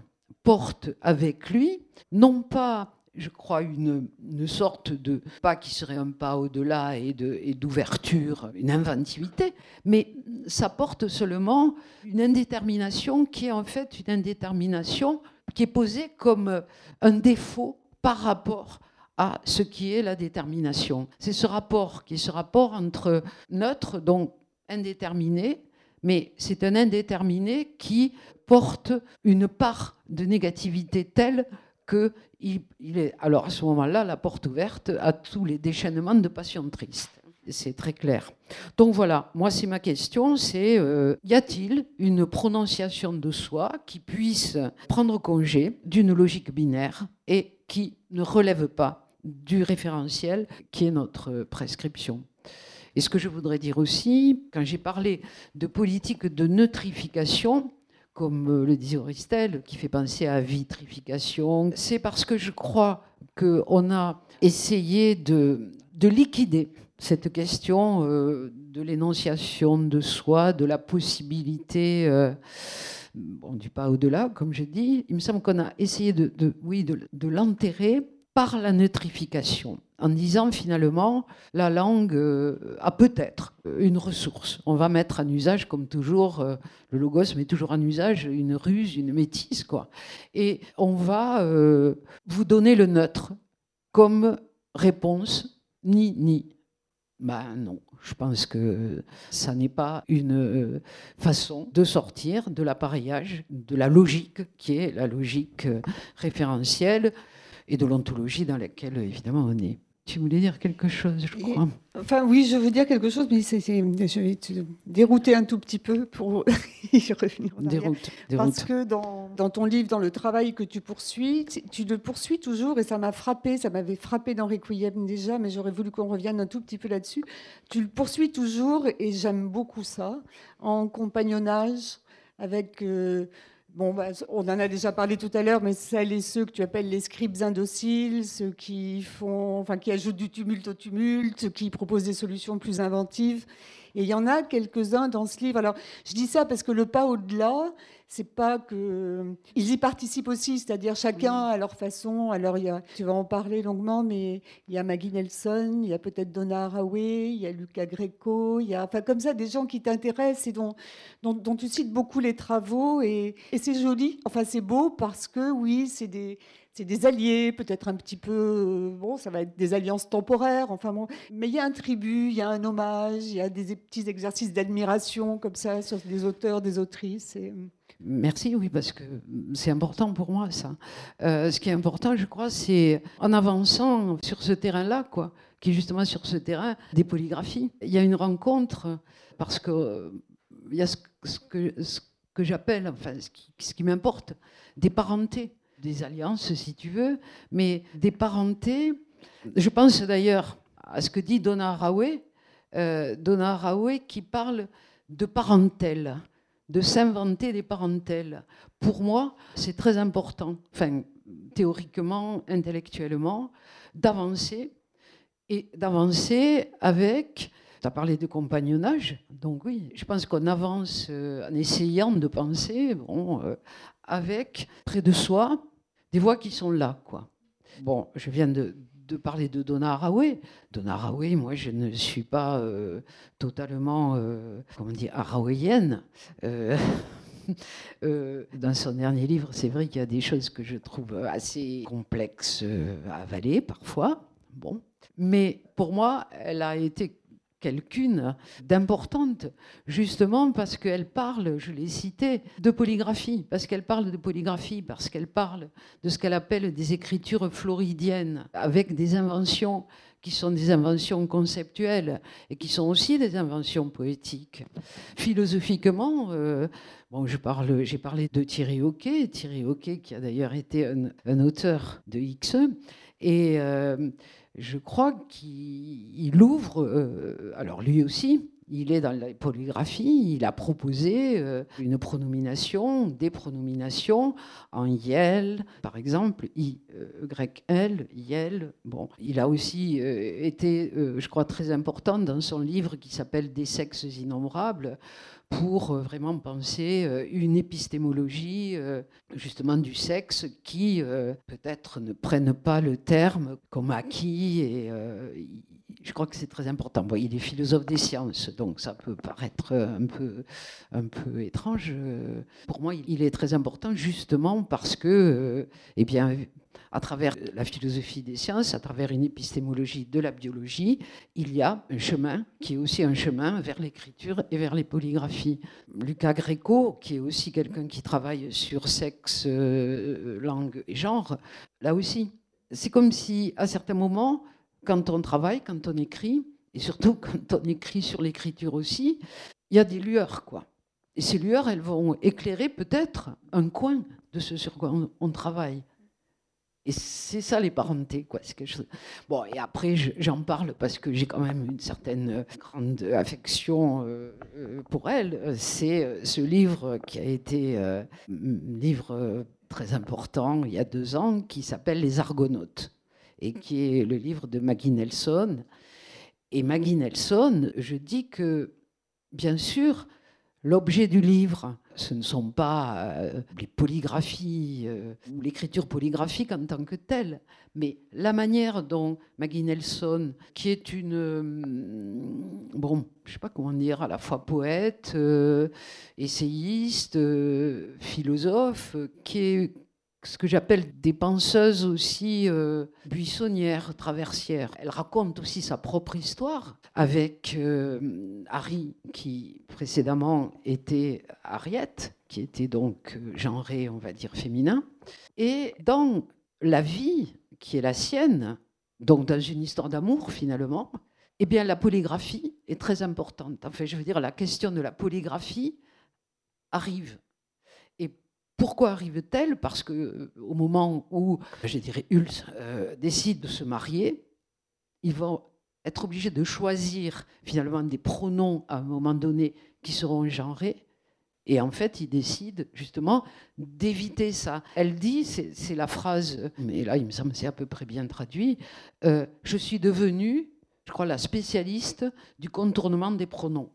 porte avec lui non pas je crois, une, sorte de pas qui serait un pas au-delà et d'ouverture, une inventivité, mais ça porte seulement une indétermination qui est en fait une indétermination qui est posée comme un défaut par rapport à ce qui est la détermination. C'est ce rapport qui est ce rapport entre neutre, donc indéterminé, mais c'est un indéterminé qui porte une part de négativité telle que il, est alors à ce moment-là la porte ouverte à tous les déchaînements de passion triste. C'est très clair. Donc voilà, moi c'est ma question, c'est euh, y a-t-il une prononciation de soi qui puisse prendre congé d'une logique binaire et qui ne relève pas du référentiel qui est notre prescription? Et ce que je voudrais dire aussi, quand j'ai parlé de politique de neutrification, comme euh, le disait Auristel, qui fait penser à vitrification. C'est parce que je crois qu'on a essayé de, de, liquider cette question euh, de l'énonciation de soi, de la possibilité, euh, du pas au-delà, comme je dis. Il me semble qu'on a essayé de, oui, de l'enterrer par la neutrification, en disant finalement la langue euh, a peut-être une ressource. On va mettre en usage, comme toujours, euh, le logos met toujours en usage une ruse, une métisse, quoi. Et on va euh, vous donner le neutre comme réponse, ni ni. Ben non, je pense que ça n'est pas une façon de sortir de l'appareillage, de la logique qui est la logique référentielle et de l'ontologie dans laquelle, évidemment, on est. Tu voulais dire quelque chose, je crois. enfin, oui, je veux dire quelque chose, mais c'est, je vais te dérouter un tout petit peu pour y revenir. déroute, Parce que dans, dans, ton livre, dans le travail que tu poursuis, tu le poursuis toujours, et ça m'a frappé, ça m'avait frappé dans Requiem déjà, mais j'aurais voulu qu'on revienne un tout petit peu là-dessus. Tu le poursuis toujours, et j'aime beaucoup ça, en compagnonnage avec. Euh, Bon, bah, on en a déjà parlé tout à l'heure, mais celles et ceux que tu appelles les scribes indociles, ceux qui font, enfin, qui ajoutent du tumulte au tumulte, qui proposent des solutions plus inventives. Et il y en a quelques-uns dans ce livre. Alors, je dis ça parce que le pas au-delà, c'est pas que ils y participent aussi, c'est-à-dire chacun à leur façon. Alors il y a, tu vas en parler longuement, mais il y a Maggie Nelson, il y a peut-être Donna Haraway, il y a Luca Greco, il y a enfin comme ça des gens qui t'intéressent et dont, dont, tu cites beaucoup les travaux et, et c'est joli. Enfin c'est beau parce que oui c'est des c'est des alliés, peut-être un petit peu, euh, bon, ça va être des alliances temporaires, enfin bon, mais il y a un tribut, il y a un hommage, il y a des petits exercices d'admiration comme ça sur des auteurs, des autrices. Et... Euh, Merci, oui, parce que c'est important pour moi, ça. Euh, ce qui est important, je crois, c'est en avançant sur ce terrain-là, quoi, qui est justement sur ce terrain des polygraphies. Il y a une rencontre, parce que il y a ce, que, j'appelle, enfin, ce qui, ce qui m'importe, des parentés des alliances, si tu veux, mais des parentés. Je pense d'ailleurs à ce que dit Donna Haraway, euh, Donna Haraway qui parle de parentèle, de s'inventer des parentèles. Pour moi, c'est très important, enfin, théoriquement, intellectuellement, d'avancer et d'avancer avec. Tu as parlé de compagnonnage, donc oui, je pense qu'on avance euh, en essayant de penser bon, euh, avec près de soi des voix qui sont là. quoi. Bon, je viens de, parler de Donna Haraway. Donna Haraway, moi, je ne suis pas euh, totalement, euh, comment dire, harawayenne. Euh, dans son dernier livre, c'est vrai qu'il y a des choses que je trouve assez complexes à avaler parfois. Bon. Mais pour moi, elle a été quelqu'une d'importante, justement parce qu'elle parle, je l'ai cité, de polygraphie, parce qu'elle parle de polygraphie, parce qu'elle parle de ce qu'elle appelle des écritures floridiennes, avec des inventions qui sont des inventions conceptuelles et qui sont aussi des inventions poétiques. Philosophiquement, euh, bon, j'ai parlé de Thierry Hockey, Thierry Hockey qui a d'ailleurs été un, auteur de X, et euh, je crois qu'il ouvre, euh, alors lui aussi, il est dans la polygraphie, il a proposé euh, une pronomination, des pronominations en yel, par exemple, euh, grec L, yel. Bon, il a aussi été, je crois, très important dans son livre qui s'appelle Des sexes innombrables pour euh, vraiment penser euh, une épistémologie euh, justement du sexe qui peut-être ne prenne pas le terme comme acquis et je crois que c'est très important. Bon, il est philosophe des sciences, donc ça peut paraître un peu, un peu étrange. Pour moi, il est très important justement parce que, eh bien, à travers la philosophie des sciences, à travers une épistémologie de la biologie, il y a un chemin qui est aussi un chemin vers l'écriture et vers les polygraphies. Lucas Greco, qui est aussi quelqu'un qui travaille sur sexe, euh, langue et genre, là aussi, c'est comme si à certains moments, quand on travaille, quand on écrit, et surtout quand on écrit sur l'écriture aussi, il y a des lueurs, quoi. Et ces lueurs, elles vont éclairer peut-être un coin de ce sur quoi on travaille. Et c'est ça les parentés, quoi. Bon, et après, j'en parle parce que j'ai quand même une certaine euh, grande affection euh, euh, pour elle. C'est ce livre qui a été un livre très important il y a deux ans, qui s'appelle Les Argonautes, et qui est le livre de Maggie Nelson. Et Maggie Nelson, je dis que, bien sûr, l'objet du livre, ce ne sont pas euh, les polygraphies euh, ou l'écriture polygraphique en tant que telle, mais la manière dont Maggie Nelson, qui est une, euh, bon, je sais pas comment dire, à la fois poète, essayiste, philosophe, qui est ce que j'appelle des penseuses aussi euh, buissonnières, traversières. Elle raconte aussi sa propre histoire avec euh, Harry, qui précédemment était Harriet, qui était donc euh, genré, on va dire, féminin. Et dans la vie qui est la sienne, donc dans une histoire d'amour finalement, eh bien la polygraphie est très importante. Enfin, je veux dire, la question de la polygraphie arrive pourquoi arrive-t-elle? Parce que euh, au moment où, je dirais, Hulse euh, décide de se marier, ils vont être obligés de choisir finalement des pronoms à un moment donné qui seront genrés. Et en fait, ils décident justement d'éviter ça. Elle dit, c'est la phrase, mais là, il me semble c'est à peu près bien traduit, euh, je suis devenue, je crois, la spécialiste du contournement des pronoms.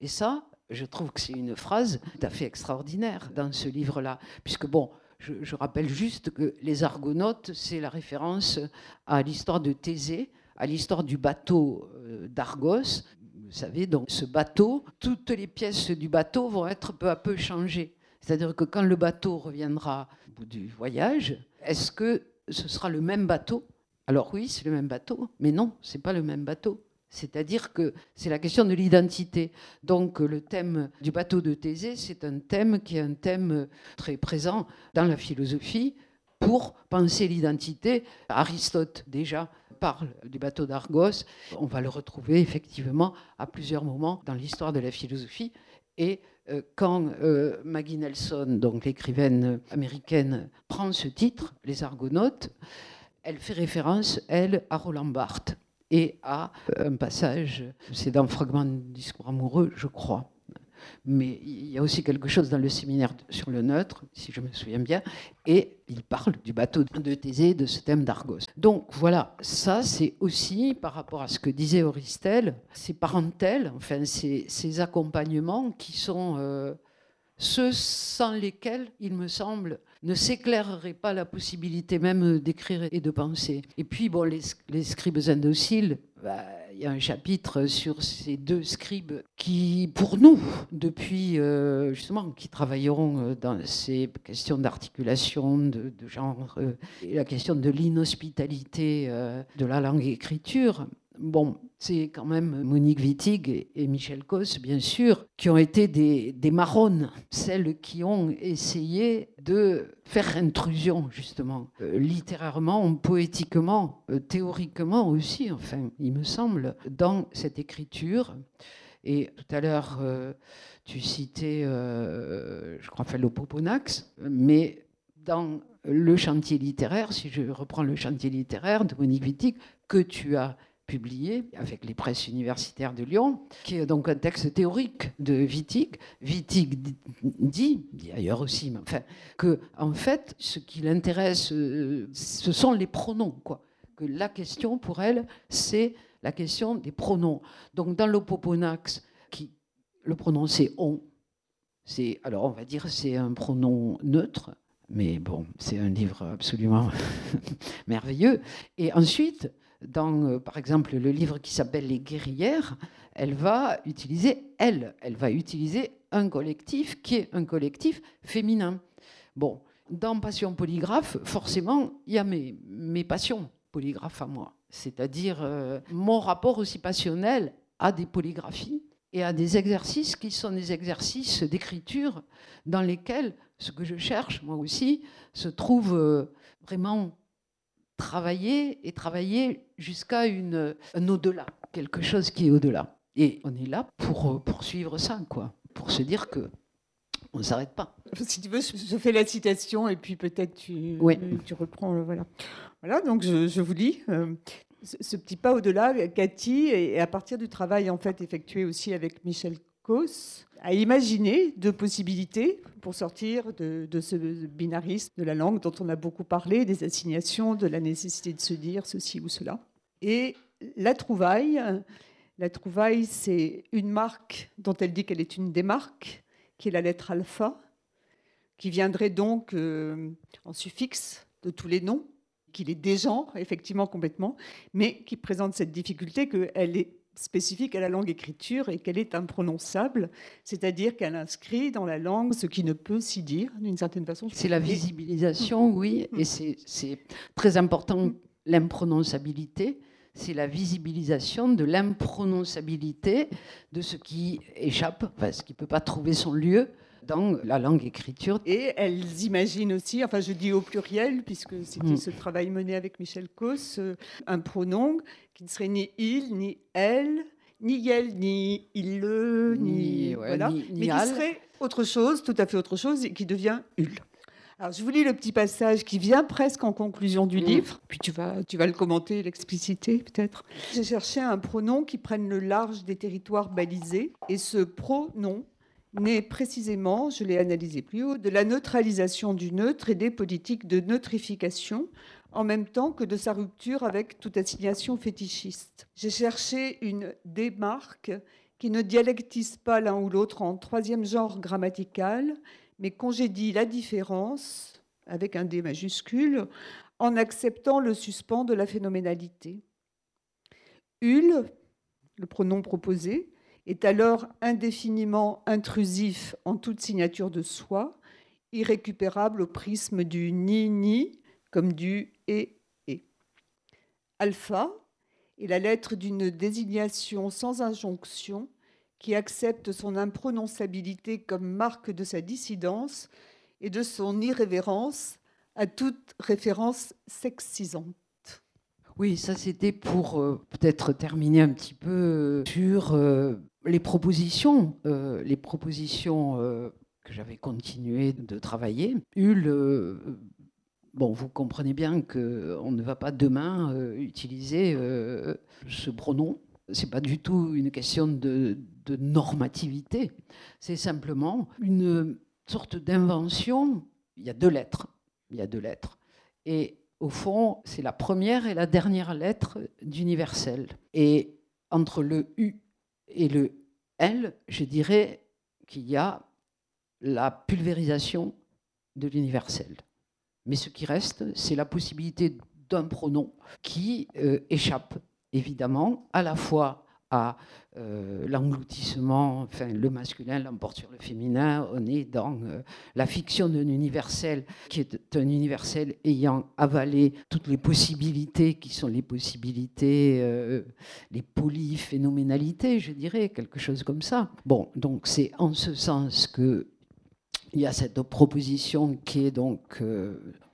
Et ça, je trouve que c'est une phrase tout à fait extraordinaire dans ce livre-là, puisque bon, je, rappelle juste que les Argonautes, c'est la référence à l'histoire de Thésée, à l'histoire du bateau euh, d'Argos. Vous savez, donc ce bateau, toutes les pièces du bateau vont être peu à peu changées. C'est-à-dire que quand le bateau reviendra au bout du voyage, est-ce que ce sera le même bateau? Alors oui, c'est le même bateau, mais non, c'est pas le même bateau. C'est-à-dire que c'est la question de l'identité. Donc le thème du bateau de Thésée, c'est un thème qui est un thème très présent dans la philosophie pour penser l'identité. Aristote déjà parle du bateau d'Argos. On va le retrouver effectivement à plusieurs moments dans l'histoire de la philosophie. Et euh, quand euh, Maggie Nelson, donc l'écrivaine américaine, prend ce titre, Les Argonautes, elle fait référence, elle, à Roland Barthes et à un passage, c'est dans Fragment de discours amoureux, je crois. Mais il y a aussi quelque chose dans le séminaire sur le neutre, si je me souviens bien, et il parle du bateau de Thésée, de ce thème d'Argos. Donc voilà, ça c'est aussi par rapport à ce que disait Auristel, ces parentèles, enfin ces, ces accompagnements qui sont euh, ceux sans lesquels, il me semble, ne s'éclairerait pas la possibilité même d'écrire et de penser. Et puis, bon, les, scribes indociles, bah, il y a un chapitre sur ces deux scribes qui, pour nous, depuis euh, justement, qui travailleront euh, dans ces questions d'articulation, de, genre, euh, et la question de l'inhospitalité de la langue écriture, bon, c'est quand même Monique Wittig et Michel Cos, bien sûr, qui ont été des, des marronnes, celles qui ont essayé de faire intrusion, justement, euh, littérairement, poétiquement, euh, théoriquement aussi, enfin, il me semble, dans cette écriture. Et tout à l'heure, euh, tu citais, je crois, Poponax, mais dans le chantier littéraire, si je reprends le chantier littéraire de Monique Wittig, que tu as publié avec les presses universitaires de Lyon, qui est donc un texte théorique de Wittig. Wittig dit, dit ailleurs aussi, mais enfin, que en fait, ce qui l'intéresse, euh, ce sont les pronoms, quoi. Que la question pour elle, c'est la question des pronoms. Donc dans l'Opoponax, qui le pronom c'est on, c'est alors on va dire c'est un pronom neutre, mais bon, c'est un livre absolument merveilleux. Et ensuite, dans, euh, par exemple, le livre qui s'appelle Les guerrières, elle va utiliser elle, elle va utiliser un collectif qui est un collectif féminin. Bon, dans Passion polygraphe, forcément, il y a mes, mes passions polygraphes à moi, c'est-à-dire euh, mon rapport aussi passionnel à des polygraphies et à des exercices qui sont des exercices d'écriture dans lesquels ce que je cherche, moi aussi, se trouve euh, vraiment travailler et travailler jusqu'à un au-delà, quelque chose qui est au-delà. Et on est là pour euh, poursuivre ça, quoi, pour se dire que on ne s'arrête pas. Si tu veux, je fais la citation et puis peut-être tu, tu reprends. Voilà. Voilà, donc je, vous lis. Euh, ce, petit pas au-delà, Cathy, et à partir du travail en fait effectué aussi avec Michel Cos, a imaginé deux possibilités pour sortir de, ce binarisme de la langue dont on a beaucoup parlé, des assignations, de la nécessité de se dire ceci ou cela. Et la trouvaille, la trouvaille, c'est une marque dont elle dit qu'elle est une des marques, qui est la lettre alpha, qui viendrait donc euh, en suffixe de tous les noms, qu'il est des genres, effectivement, complètement, mais qui présente cette difficulté qu'elle est spécifique à la langue écriture et qu'elle est imprononçable, c'est-à-dire qu'elle inscrit dans la langue ce qui ne peut s'y dire d'une certaine façon. C'est la visibilisation, oui, et c'est très important, l'imprononçabilité, c'est la visibilisation de l'imprononçabilité de ce qui échappe, enfin, ce qui ne peut pas trouver son lieu dans la langue écriture. Et elles imaginent aussi, enfin je dis au pluriel, puisque c'était hmm. ce travail mené avec Michel Cos, euh, un pronom qui ne serait ni il, ni elle, ni elle, ni il, le, ni, voilà, mais qui serait autre chose, tout à fait autre chose, et qui devient ul. Alors, je vous lis le petit passage qui vient presque en conclusion du hmm. livre, puis tu vas, tu vas le commenter, l'expliciter peut-être. J'ai cherché un pronom qui prenne le large des territoires balisés, et ce pronom naît précisément, je l'ai analysé plus haut, de la neutralisation du neutre et des politiques de neutrification, en même temps que de sa rupture avec toute assignation fétichiste. J'ai cherché une démarque qui ne dialectise pas l'un ou l'autre en troisième genre grammatical, mais congédie la différence, avec un D majuscule, en acceptant le suspens de la phénoménalité. Ul, le pronom proposé, est alors indéfiniment intrusif en toute signature de soi, irrécupérable au prisme du ni-ni comme du et et. Alpha est la lettre d'une désignation sans injonction qui accepte son imprononçabilité comme marque de sa dissidence et de son irrévérence à toute référence sexisante. Oui, ça c'était pour euh, peut-être terminer un petit peu euh, sur euh, les propositions, les propositions que j'avais continué de travailler. Hul, bon, vous comprenez bien qu'on ne va pas demain utiliser ce pronom. C'est pas du tout une question de, de normativité. C'est simplement une sorte d'invention. Il y a deux lettres. Il y a deux lettres. Et au fond, c'est la première et la dernière lettre d'universel. Et entre le U et le L, je dirais qu'il y a la pulvérisation de l'universel. Mais ce qui reste, c'est la possibilité d'un pronom qui euh, échappe évidemment à la fois à euh, l'engloutissement, enfin le masculin l'emporte sur le féminin. On est dans euh, la fiction d'un universel qui est un universel ayant avalé toutes les possibilités qui sont les possibilités, euh, les polyphénoménalités, je dirais, quelque chose comme ça. Bon, donc c'est en ce sens que il y a cette proposition qui est donc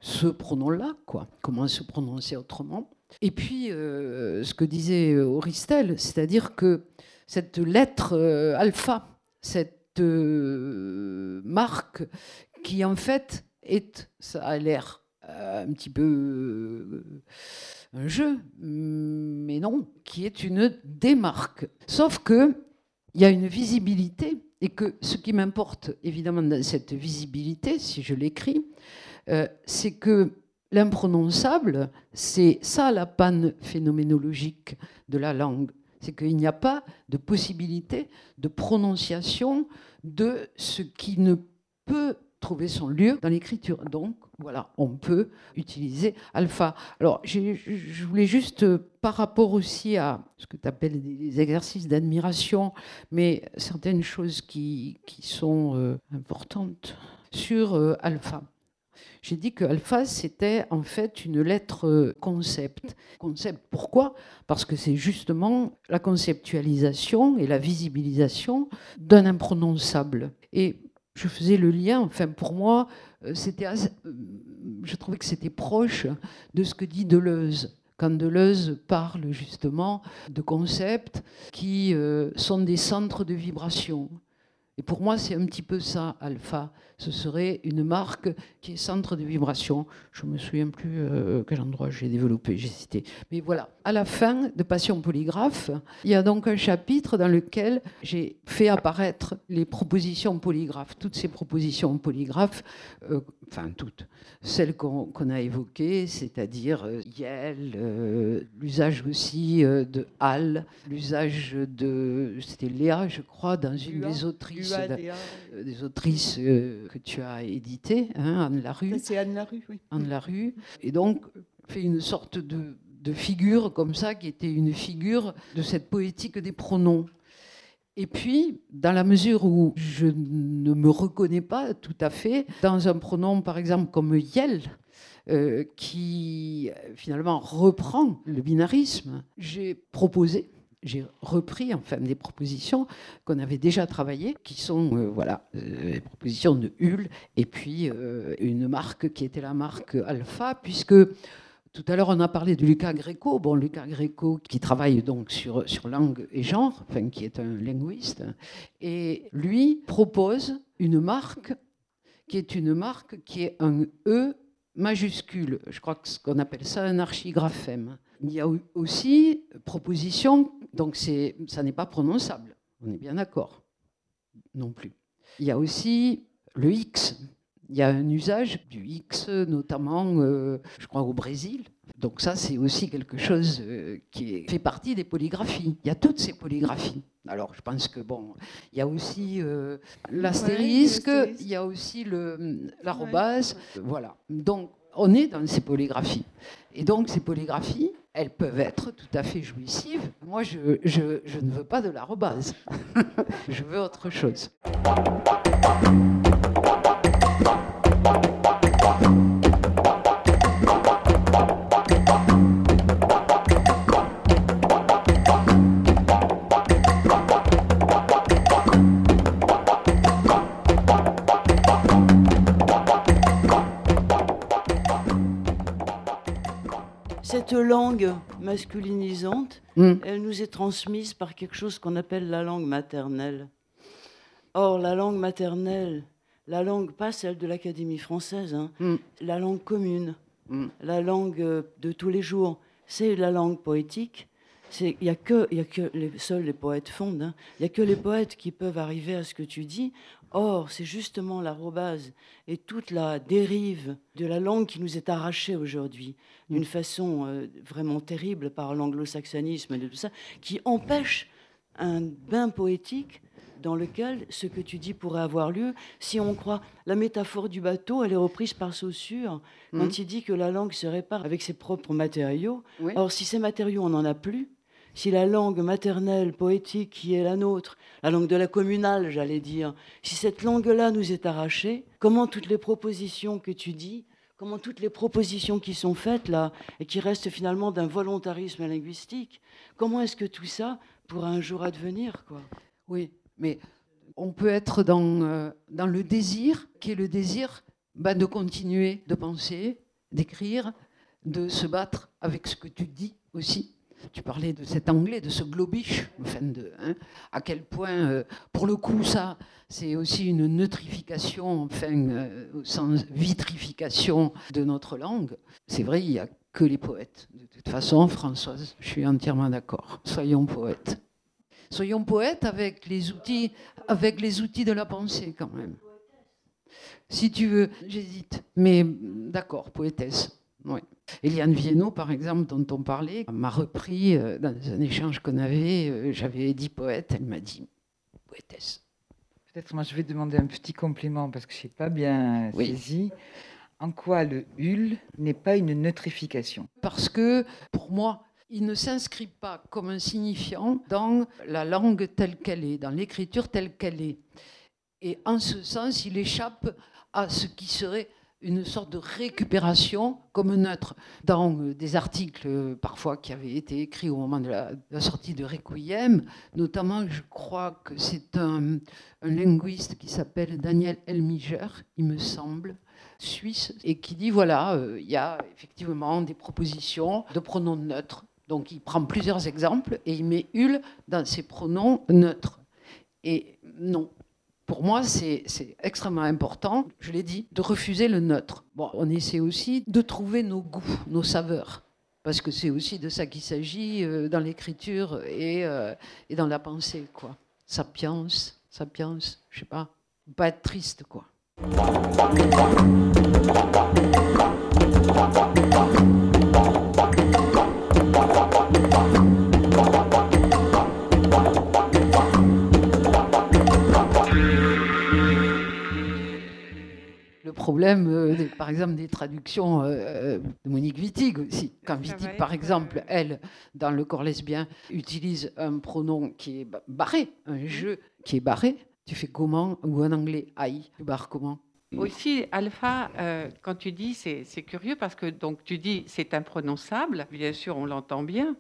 ce pronom-là, quoi. Comment se prononcer autrement? Et puis, euh, ce que disait Auristel, c'est-à-dire que cette lettre euh, alpha, cette euh, marque qui en fait est, ça a l'air un petit peu un jeu, mais non, qui est une démarque. Sauf que il y a une visibilité et que ce qui m'importe évidemment dans cette visibilité, si je l'écris, c'est que L'imprononçable, c'est ça la panne phénoménologique de la langue. C'est qu'il n'y a pas de possibilité de prononciation de ce qui ne peut trouver son lieu dans l'écriture. Donc, voilà, on peut utiliser alpha. Alors, je voulais juste, par rapport aussi à ce que tu appelles des exercices d'admiration, mais certaines choses qui, sont euh, importantes sur euh, alpha j'ai dit que alpha, c'était en fait une lettre euh, concept. Concept, pourquoi? Parce que c'est justement la conceptualisation et la visibilisation d'un imprononçable. Et je faisais le lien, enfin pour moi, euh, c'était, euh, je trouvais que c'était proche de ce que dit Deleuze quand Deleuze parle justement de concepts qui sont des centres de vibration. Et pour moi, c'est un petit peu ça, alpha. Ce serait une marque qui est centre de vibration. Je ne me souviens plus euh, quel endroit j'ai développé, j'ai cité. Mais voilà, à la fin de Passion polygraphe, il y a donc un chapitre dans lequel j'ai fait apparaître les propositions polygraphes, toutes ces propositions polygraphes, euh, enfin toutes, celles qu'on a évoquées, c'est-à-dire euh, Yel, l'usage aussi de Hal, l'usage de, c'était Léa, je crois, dans une des autrices, des autrices que tu as éditées, hein, Anne Larue. C'est Anne Larue, oui. Anne Larue. Et donc, fait une sorte de de figure comme ça, qui était une figure de cette poétique des pronoms. Et puis, dans la mesure où je ne me reconnais pas tout à fait dans un pronom, par exemple, comme Yel, euh, qui finalement reprend le binarisme, j'ai proposé, j'ai repris enfin des propositions qu'on avait déjà travaillées, qui sont euh, voilà, euh, les propositions de Hull, et puis une marque qui était la marque Alpha, puisque tout à l'heure, on a parlé de Lucas Greco. Bon, Lucas Greco, qui travaille donc sur, sur langue et genre, enfin, qui est un linguiste, et lui propose une marque qui est une marque qui est un E majuscule. Je crois que ce qu'on appelle ça un archigraphème. Il y a aussi proposition, donc ça n'est pas prononçable. On est bien d'accord non plus. Il y a aussi le X, il y a un usage du X, notamment, euh, je crois, au Brésil, Donc ça, c'est aussi quelque chose euh, qui fait partie des polygraphies. Il y a toutes ces polygraphies. Alors, je pense que bon, il y a aussi euh, l'astérisque, il y a aussi l'arrobase, voilà. Donc, on est dans ces polygraphies. Et donc, ces polygraphies, elles peuvent être tout à fait jouissives. Moi, je, ne veux pas de l'arrobase. je veux autre chose. Langue masculinisante, hmm. elle nous est transmise par quelque chose qu'on appelle la langue maternelle. Or, la langue maternelle, la langue, pas celle de l'Académie française, hein, hmm. la langue commune, hmm. la langue euh, de tous les jours, c'est la langue poétique. Il n'y a, que, y a que les, seuls les poètes fondent. Hein. Il n'y a que les poètes qui peuvent arriver à ce que tu dis. Or, c'est justement l'arrobase et toute la dérive de la langue qui nous est arrachée aujourd'hui, d'une mm. façon euh, vraiment terrible par l'anglo-saxonisme et tout ça, qui empêche un bain poétique dans lequel ce que tu dis pourrait avoir lieu. Si on croit la métaphore du bateau, elle est reprise par Saussure quand mm. il dit que la langue se répare avec ses propres matériaux. Or, si ces matériaux, on n'en a plus, si la langue maternelle, poétique qui est la nôtre, la langue de la communale, j'allais dire, si cette langue-là nous est arrachée, comment toutes les propositions que tu dis, comment toutes les propositions qui sont faites là, et qui restent finalement d'un volontarisme linguistique, comment est-ce que tout ça pourra un jour advenir quoi? Oui, mais on peut être dans, euh, dans le désir, qui est le désir bah, de continuer de penser, d'écrire, de se battre avec ce que tu dis aussi tu parlais de cet anglais, de ce globish, enfin hein, à quel point, euh, pour le coup, ça, c'est aussi une neutrification, enfin, euh, au vitrification de notre langue. C'est vrai, il n'y a que les poètes. De toute façon, Françoise, je suis entièrement d'accord. Soyons poètes. Soyons poètes avec les outils, avec les outils de la pensée, quand même. Si tu veux, j'hésite, mais d'accord, poétesse. Oui. Eliane Viennot, par exemple, dont on parlait, m'a repris euh, dans un échange qu'on avait. Euh, j'avais dit poète, elle m'a dit poétesse. Peut-être moi je vais demander un petit complément parce que je n'ai pas bien saisi. En quoi le hul n'est pas une neutrification? Parce que pour moi, il ne s'inscrit pas comme un signifiant dans la langue telle qu'elle est, dans l'écriture telle qu'elle est. Et en ce sens, il échappe à ce qui serait une sorte de récupération comme neutre dans euh, des articles euh, parfois qui avaient été écrits au moment de la, sortie de Requiem. Notamment, je crois que c'est un, linguiste qui s'appelle Daniel Elmiger, il me semble, suisse, et qui dit voilà, euh, il y a effectivement des propositions de pronoms neutres. Donc il prend plusieurs exemples et il met ul dans ses pronoms neutres. Et non, pour moi, c'est extrêmement important, je l'ai dit, de refuser le neutre. Bon, on essaie aussi de trouver nos goûts, nos saveurs, parce que c'est aussi de ça qu'il s'agit euh, dans l'écriture et, euh, et, dans la pensée, quoi. Sapiens, sapiens, je sais pas, pas être triste, quoi. Problème, euh, par exemple, des traductions euh, euh, de Monique Wittig aussi. Quand Wittig, par exemple, elle, dans le corps lesbien, utilise un pronom qui est barré, un jeu qui est barré, tu fais comment Ou en anglais, aïe, tu barres comment? Aussi, Alpha, quand tu dis, c'est curieux parce que donc tu dis c'est imprononçable. Bien sûr, on l'entend bien.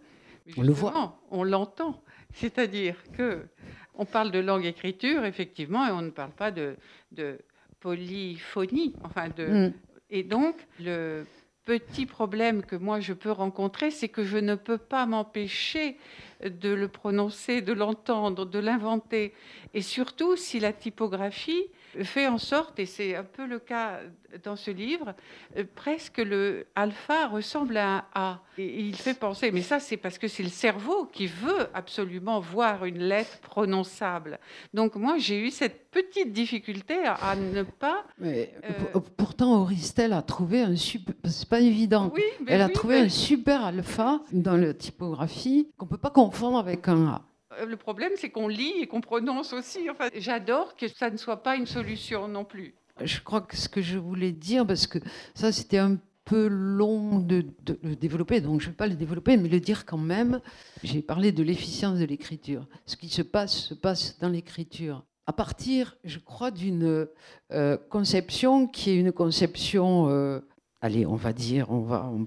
On le voit. On l'entend. C'est-à-dire que on parle de langue écriture, effectivement, et on ne parle pas de, de polyphonie. Enfin de, mm. Et donc, le petit problème que moi je peux rencontrer, c'est que je ne peux pas m'empêcher de le prononcer, de l'entendre, de l'inventer. Et surtout, si la typographie fait en sorte, et c'est un peu le cas dans ce livre, euh, presque le alpha ressemble à un A. Et il fait penser, mais ça c'est parce que c'est le cerveau qui veut absolument voir une lettre prononçable. Donc moi j'ai eu cette petite difficulté à, ne pas. Mais, euh, pourtant Auristel a trouvé un super, c'est pas évident. Oui, Elle a trouvé un super alpha dans la typographie qu'on peut pas confondre avec un A. Euh, le problème, c'est qu'on lit et qu'on prononce aussi. Enfin, j'adore que ça ne soit pas une solution non plus. Je crois que ce que je voulais dire, parce que ça, c'était un peu long de, le développer, donc je ne vais pas le développer, mais le dire quand même. J'ai parlé de l'efficience de l'écriture. Ce qui se passe se passe dans l'écriture. À partir, je crois, d'une euh, conception qui est une conception, euh, allez, on va dire, on, va, on,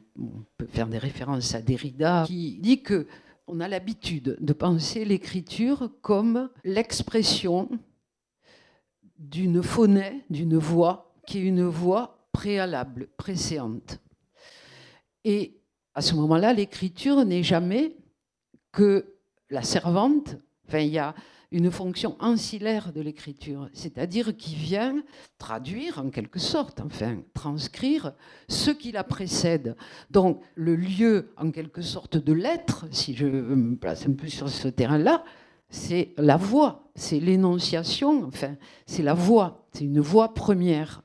peut faire des références à Derrida, qui dit que on a l'habitude de penser l'écriture comme l'expression d'une phonée, d'une voix, qui est une voix préalable, précédente. Et à ce moment-là, l'écriture n'est jamais que la servante. Enfin, il y a une fonction ancillaire de l'écriture, c'est-à-dire qui vient traduire en quelque sorte, enfin transcrire ce qui la précède. Donc le lieu en quelque sorte de l'être, si je me place un peu sur ce terrain-là, c'est la voix, c'est l'énonciation, enfin c'est la voix, c'est une voix première.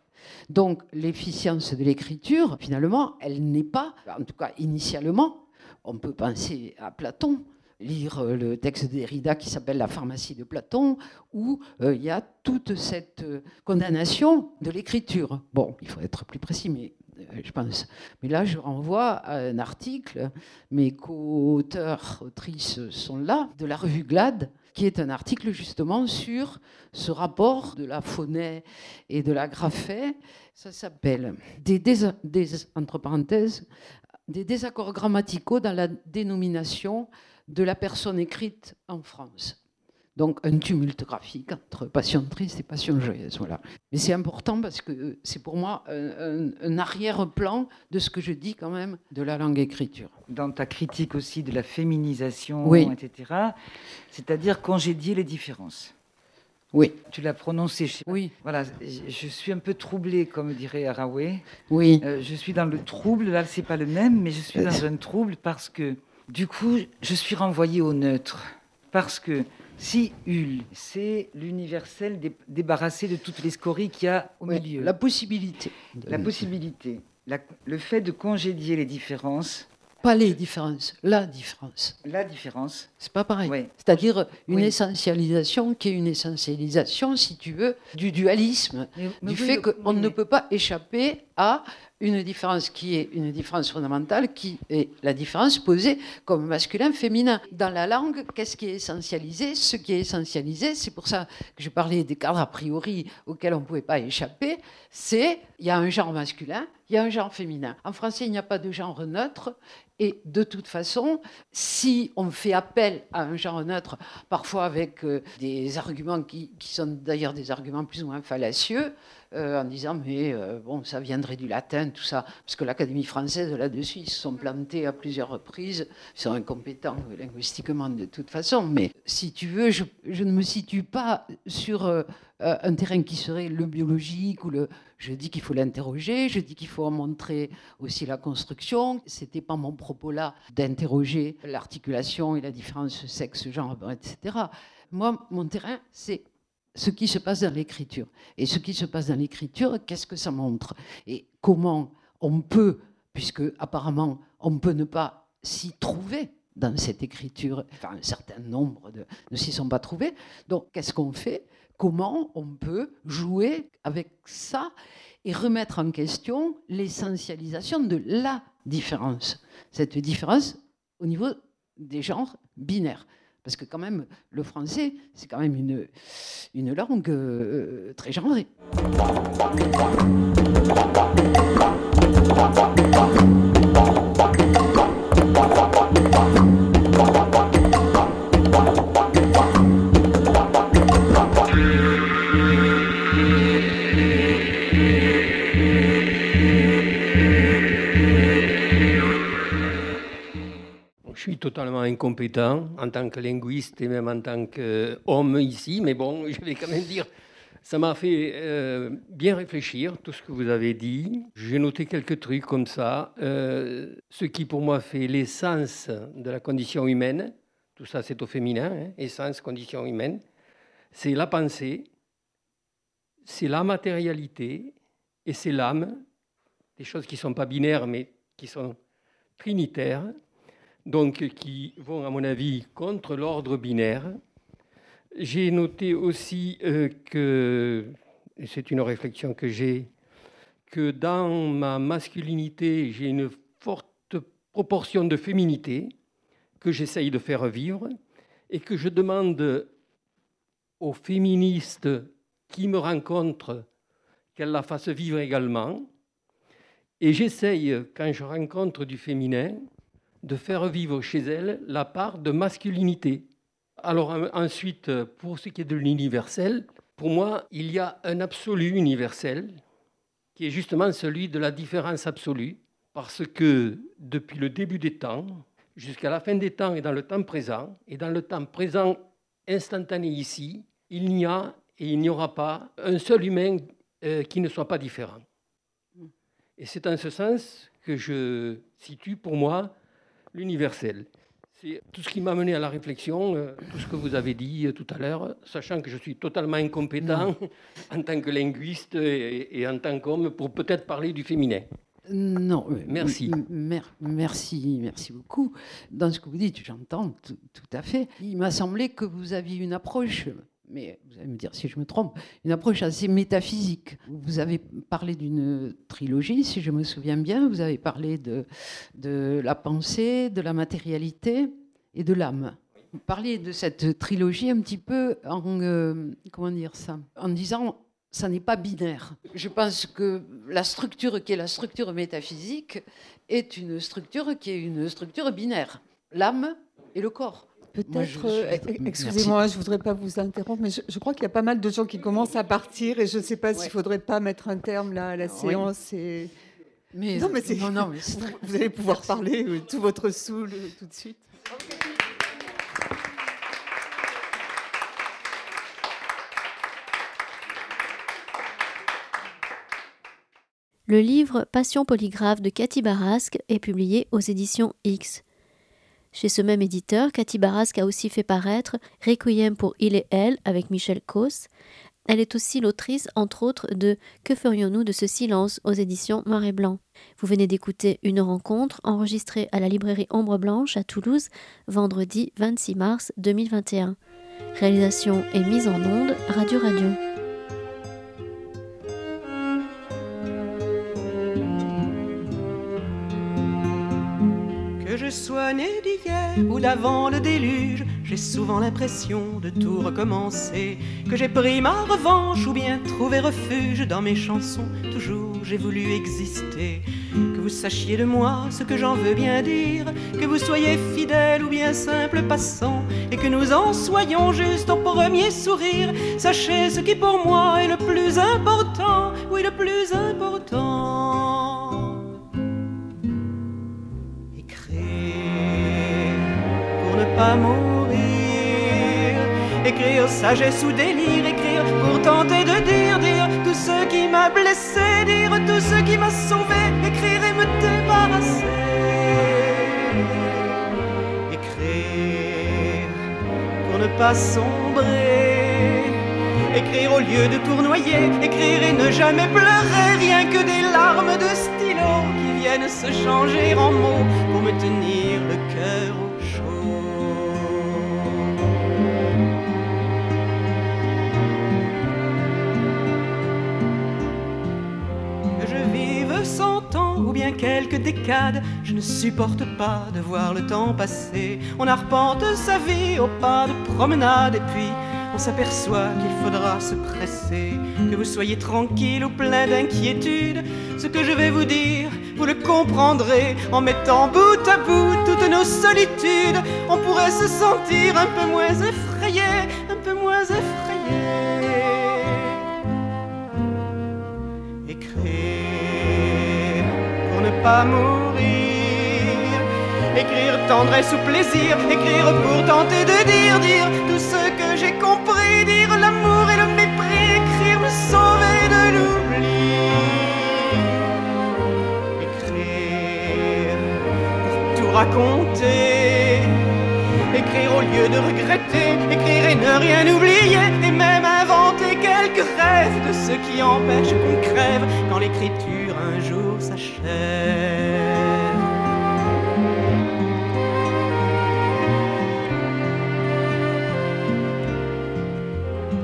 Donc l'efficience de l'écriture, finalement, elle n'est pas, en tout cas initialement, on peut penser à Platon, lire euh, le texte de Derrida qui s'appelle La pharmacie de Platon, où euh, il y a toute cette euh, condamnation de l'écriture. Bon, il faut être plus précis, mais je pense. Mais là, je renvoie à un article, mes co-auteurs, autrices sont là, de la revue Glad, qui est un article justement sur ce rapport de la phonée et de la graphée. Ça s'appelle entre parenthèses, des désaccords grammaticaux dans la dénomination de la personne écrite en France. Donc un tumulte graphique entre passion triste et passion joyeuse. Voilà. Mais c'est important parce que c'est pour moi un, arrière-plan de ce que je dis quand même de la langue écriture. Dans ta critique aussi de la féminisation, etc., c'est-à-dire congédier les différences. Oui. Tu l'as prononcé. Oui. Voilà, je suis un peu troublé, comme dirait Haraway. Oui. Euh, je suis dans le trouble. Là, c'est pas le même, mais je suis dans euh. un trouble parce que du coup, je suis renvoyé au neutre. Parce que si Hul, c'est l'universel débarrassé de toutes les scories qu'il y a au milieu. La possibilité. La possibilité. le fait de congédier les différences. Pas les différences, la différence. La différence. C'est pas pareil. C'est-à-dire une essentialisation qui est une essentialisation, si tu veux, du dualisme, du fait qu'on ne peut pas échapper à une différence qui est une différence fondamentale, qui est la différence posée comme masculin-féminin. Dans la langue, qu'est-ce qui est essentialisé? Ce qui est essentialisé, c'est pour ça que je parlais des cadres a priori auxquels on ne pouvait pas échapper, c'est il y a un genre masculin, il y a un genre féminin. En français, il n'y a pas de genre neutre. Et de toute façon, si on fait appel à un genre neutre, parfois avec euh, des arguments qui, qui sont d'ailleurs des arguments plus ou moins fallacieux, euh, en disant mais euh, bon ça viendrait du latin tout ça. Parce que l'Académie française là-dessus ils se sont plantés à plusieurs reprises. Ils sont incompétents linguistiquement de toute façon. Mais si tu veux je, ne me situe pas sur euh, un terrain qui serait le biologique ou le je dis qu'il faut l'interroger je dis qu'il faut en montrer aussi la construction. C'était pas mon propos là d'interroger l'articulation et la différence sexe genre etc moi mon terrain c'est ce qui se passe dans l'écriture. Et ce qui se passe dans l'écriture, qu'est-ce que ça montre? Et comment on peut, puisque apparemment on peut ne pas s'y trouver dans cette écriture, enfin un certain nombre ne s'y sont pas trouvés, donc qu'est-ce qu'on fait? Comment on peut jouer avec ça et remettre en question l'essentialisation de la différence? Cette différence au niveau des genres binaires. Parce que quand même, le français, c'est quand même une, une langue euh, très genrée. Totalement incompétent en tant que linguiste et même en tant qu'homme ici, mais bon, je vais quand même dire Ça m'a fait euh, bien réfléchir, tout ce que vous avez dit. J'ai noté quelques trucs comme ça. Euh, ce qui pour moi fait l'essence de la condition humaine, tout ça c'est au féminin, hein, essence, condition humaine, c'est la pensée, c'est la matérialité et c'est l'âme, des choses qui ne sont pas binaires mais qui sont trinitaires, donc qui vont à mon avis contre l'ordre binaire. J'ai noté aussi euh, que, et c'est une réflexion que j'ai, que dans ma masculinité, j'ai une forte proportion de féminité que j'essaye de faire vivre et que je demande aux féministes qui me rencontrent qu'elles la fassent vivre également. Et j'essaye, quand je rencontre du féminin, de faire vivre chez elles la part de masculinité. Alors ensuite, pour ce qui est de l'universel, pour moi, il y a un absolu universel qui est justement celui de la différence absolue, parce que depuis le début des temps, jusqu'à la fin des temps et dans le temps présent, et dans le temps présent instantané ici, il n'y a et il n'y aura pas un seul humain euh, qui ne soit pas différent. Et c'est en ce sens que je situe pour moi l'universel. C'est tout ce qui m'a mené à la réflexion, euh, tout ce que vous avez dit euh, tout à l'heure, sachant que je suis totalement incompétent en tant que linguiste et, en tant qu'homme pour peut-être parler du féminin. Non, merci. merci, merci beaucoup. Dans ce que vous dites, j'entends tout, à fait. Il m'a semblé que vous aviez une approche, mais vous allez me dire si je me trompe, une approche assez métaphysique. Vous avez parlé d'une trilogie, si je me souviens bien. Vous avez parlé de, de la pensée, de la matérialité et de l'âme. Vous parliez de cette trilogie un petit peu en euh, comment dire ça, en disant ça n'est pas binaire. Je pense que la structure qui est la structure métaphysique est une structure qui est une structure binaire. L'âme et le corps. Peut-être, euh, excusez-moi, je ne voudrais pas vous interrompre, mais je, crois qu'il y a pas mal de gens qui commencent à partir et je ne sais pas s'il ne faudrait pas mettre un terme là, à la séance. Et... Mais, non, mais, non, non, mais vous, allez pouvoir parler euh, tout votre saoul euh, tout de suite. Le livre Passion polygraphe de Cathy Barasque est publié aux éditions X. Chez ce même éditeur, Cathy Barasque a aussi fait paraître Requiem pour Il et Elle avec Michel Causse. Elle est aussi l'autrice, entre autres, de Que ferions-nous de ce silence aux éditions Noir et Blanc? Vous venez d'écouter une rencontre enregistrée à la librairie Ombre Blanche à Toulouse, vendredi 26 mars 2021. Réalisation et mise en onde Radio Radio. Sois né d'hier ou d'avant le déluge, j'ai souvent l'impression de tout recommencer. Que j'ai pris ma revanche ou bien trouvé refuge dans mes chansons. Toujours j'ai voulu exister. Que vous sachiez de moi ce que j'en veux bien dire. Que vous soyez fidèle ou bien simple passant. Et que nous en soyons juste au premier sourire. Sachez ce qui pour moi est le plus important. Oui, le plus important. Pas mourir. Écrire sagesse ou délire, écrire pour tenter de dire, dire tout ce qui m'a blessé, dire tout ce qui m'a sauvé, écrire et me débarrasser. Écrire pour ne pas sombrer. Écrire au lieu de tournoyer, écrire et ne jamais pleurer, rien que des larmes de stylo qui viennent se changer en mots pour me tenir le cœur ou bien quelques décades. Je ne supporte pas de voir le temps passer. On arpente sa vie au pas de promenade et puis on s'aperçoit qu'il faudra se presser. Que vous soyez tranquille ou plein d'inquiétude, ce que je vais vous dire, vous le comprendrez en mettant bout à bout toutes nos solitudes. On pourrait se sentir un peu moins effrayé, un peu moins effrayé. Écrire tendresse ou plaisir, écrire pour tenter de dire, dire tout ce que j'ai compris, dire l'amour et le mépris, écrire et de l'oubli. Écrire pour tout raconter. Écrire au lieu de regretter, écrire et ne rien oublier, et même inventer quelques rêves de ce qui empêche qu'on crève quand l'écriture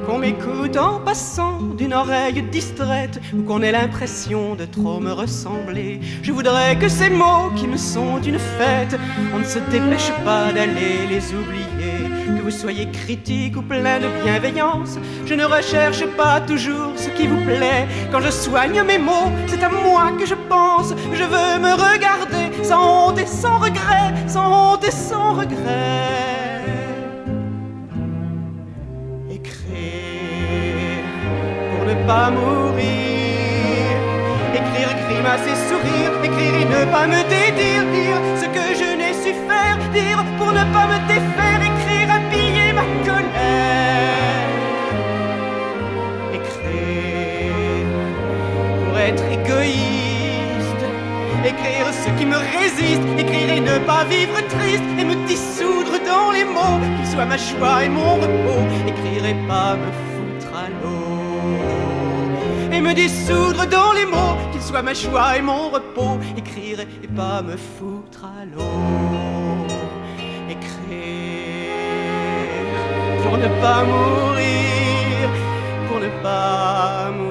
qu'on m'écoute en passant d'une oreille distraite ou qu'on ait l'impression de trop me ressembler. Je voudrais que ces mots qui me sont une fête, on ne se dépêche pas d'aller les oublier. Que vous soyez critique ou plein de bienveillance, je ne recherche pas toujours ce qui vous plaît. Quand je soigne mes mots, c'est à moi que je pense. Je veux me regarder sans honte et sans regret, sans honte et sans regret. pas mourir. Écrire, grimacer, sourire, écrire et ne pas me dédire, dire ce que je n'ai su faire, dire pour ne pas me défaire, écrire, ma colère. Écrire pour être égoïste, écrire ce qui me résiste, écrire et ne pas vivre triste. Et me dissoudre dans les mots, qu'ils soient ma joie et mon repos, écrire et pas me foutre à l'eau. Et me dissoudre dans les mots, qu'ils soient ma joie et mon repos, écrire et pas me foutre à l'eau, pour ne pas mourir, pour ne pas mourir.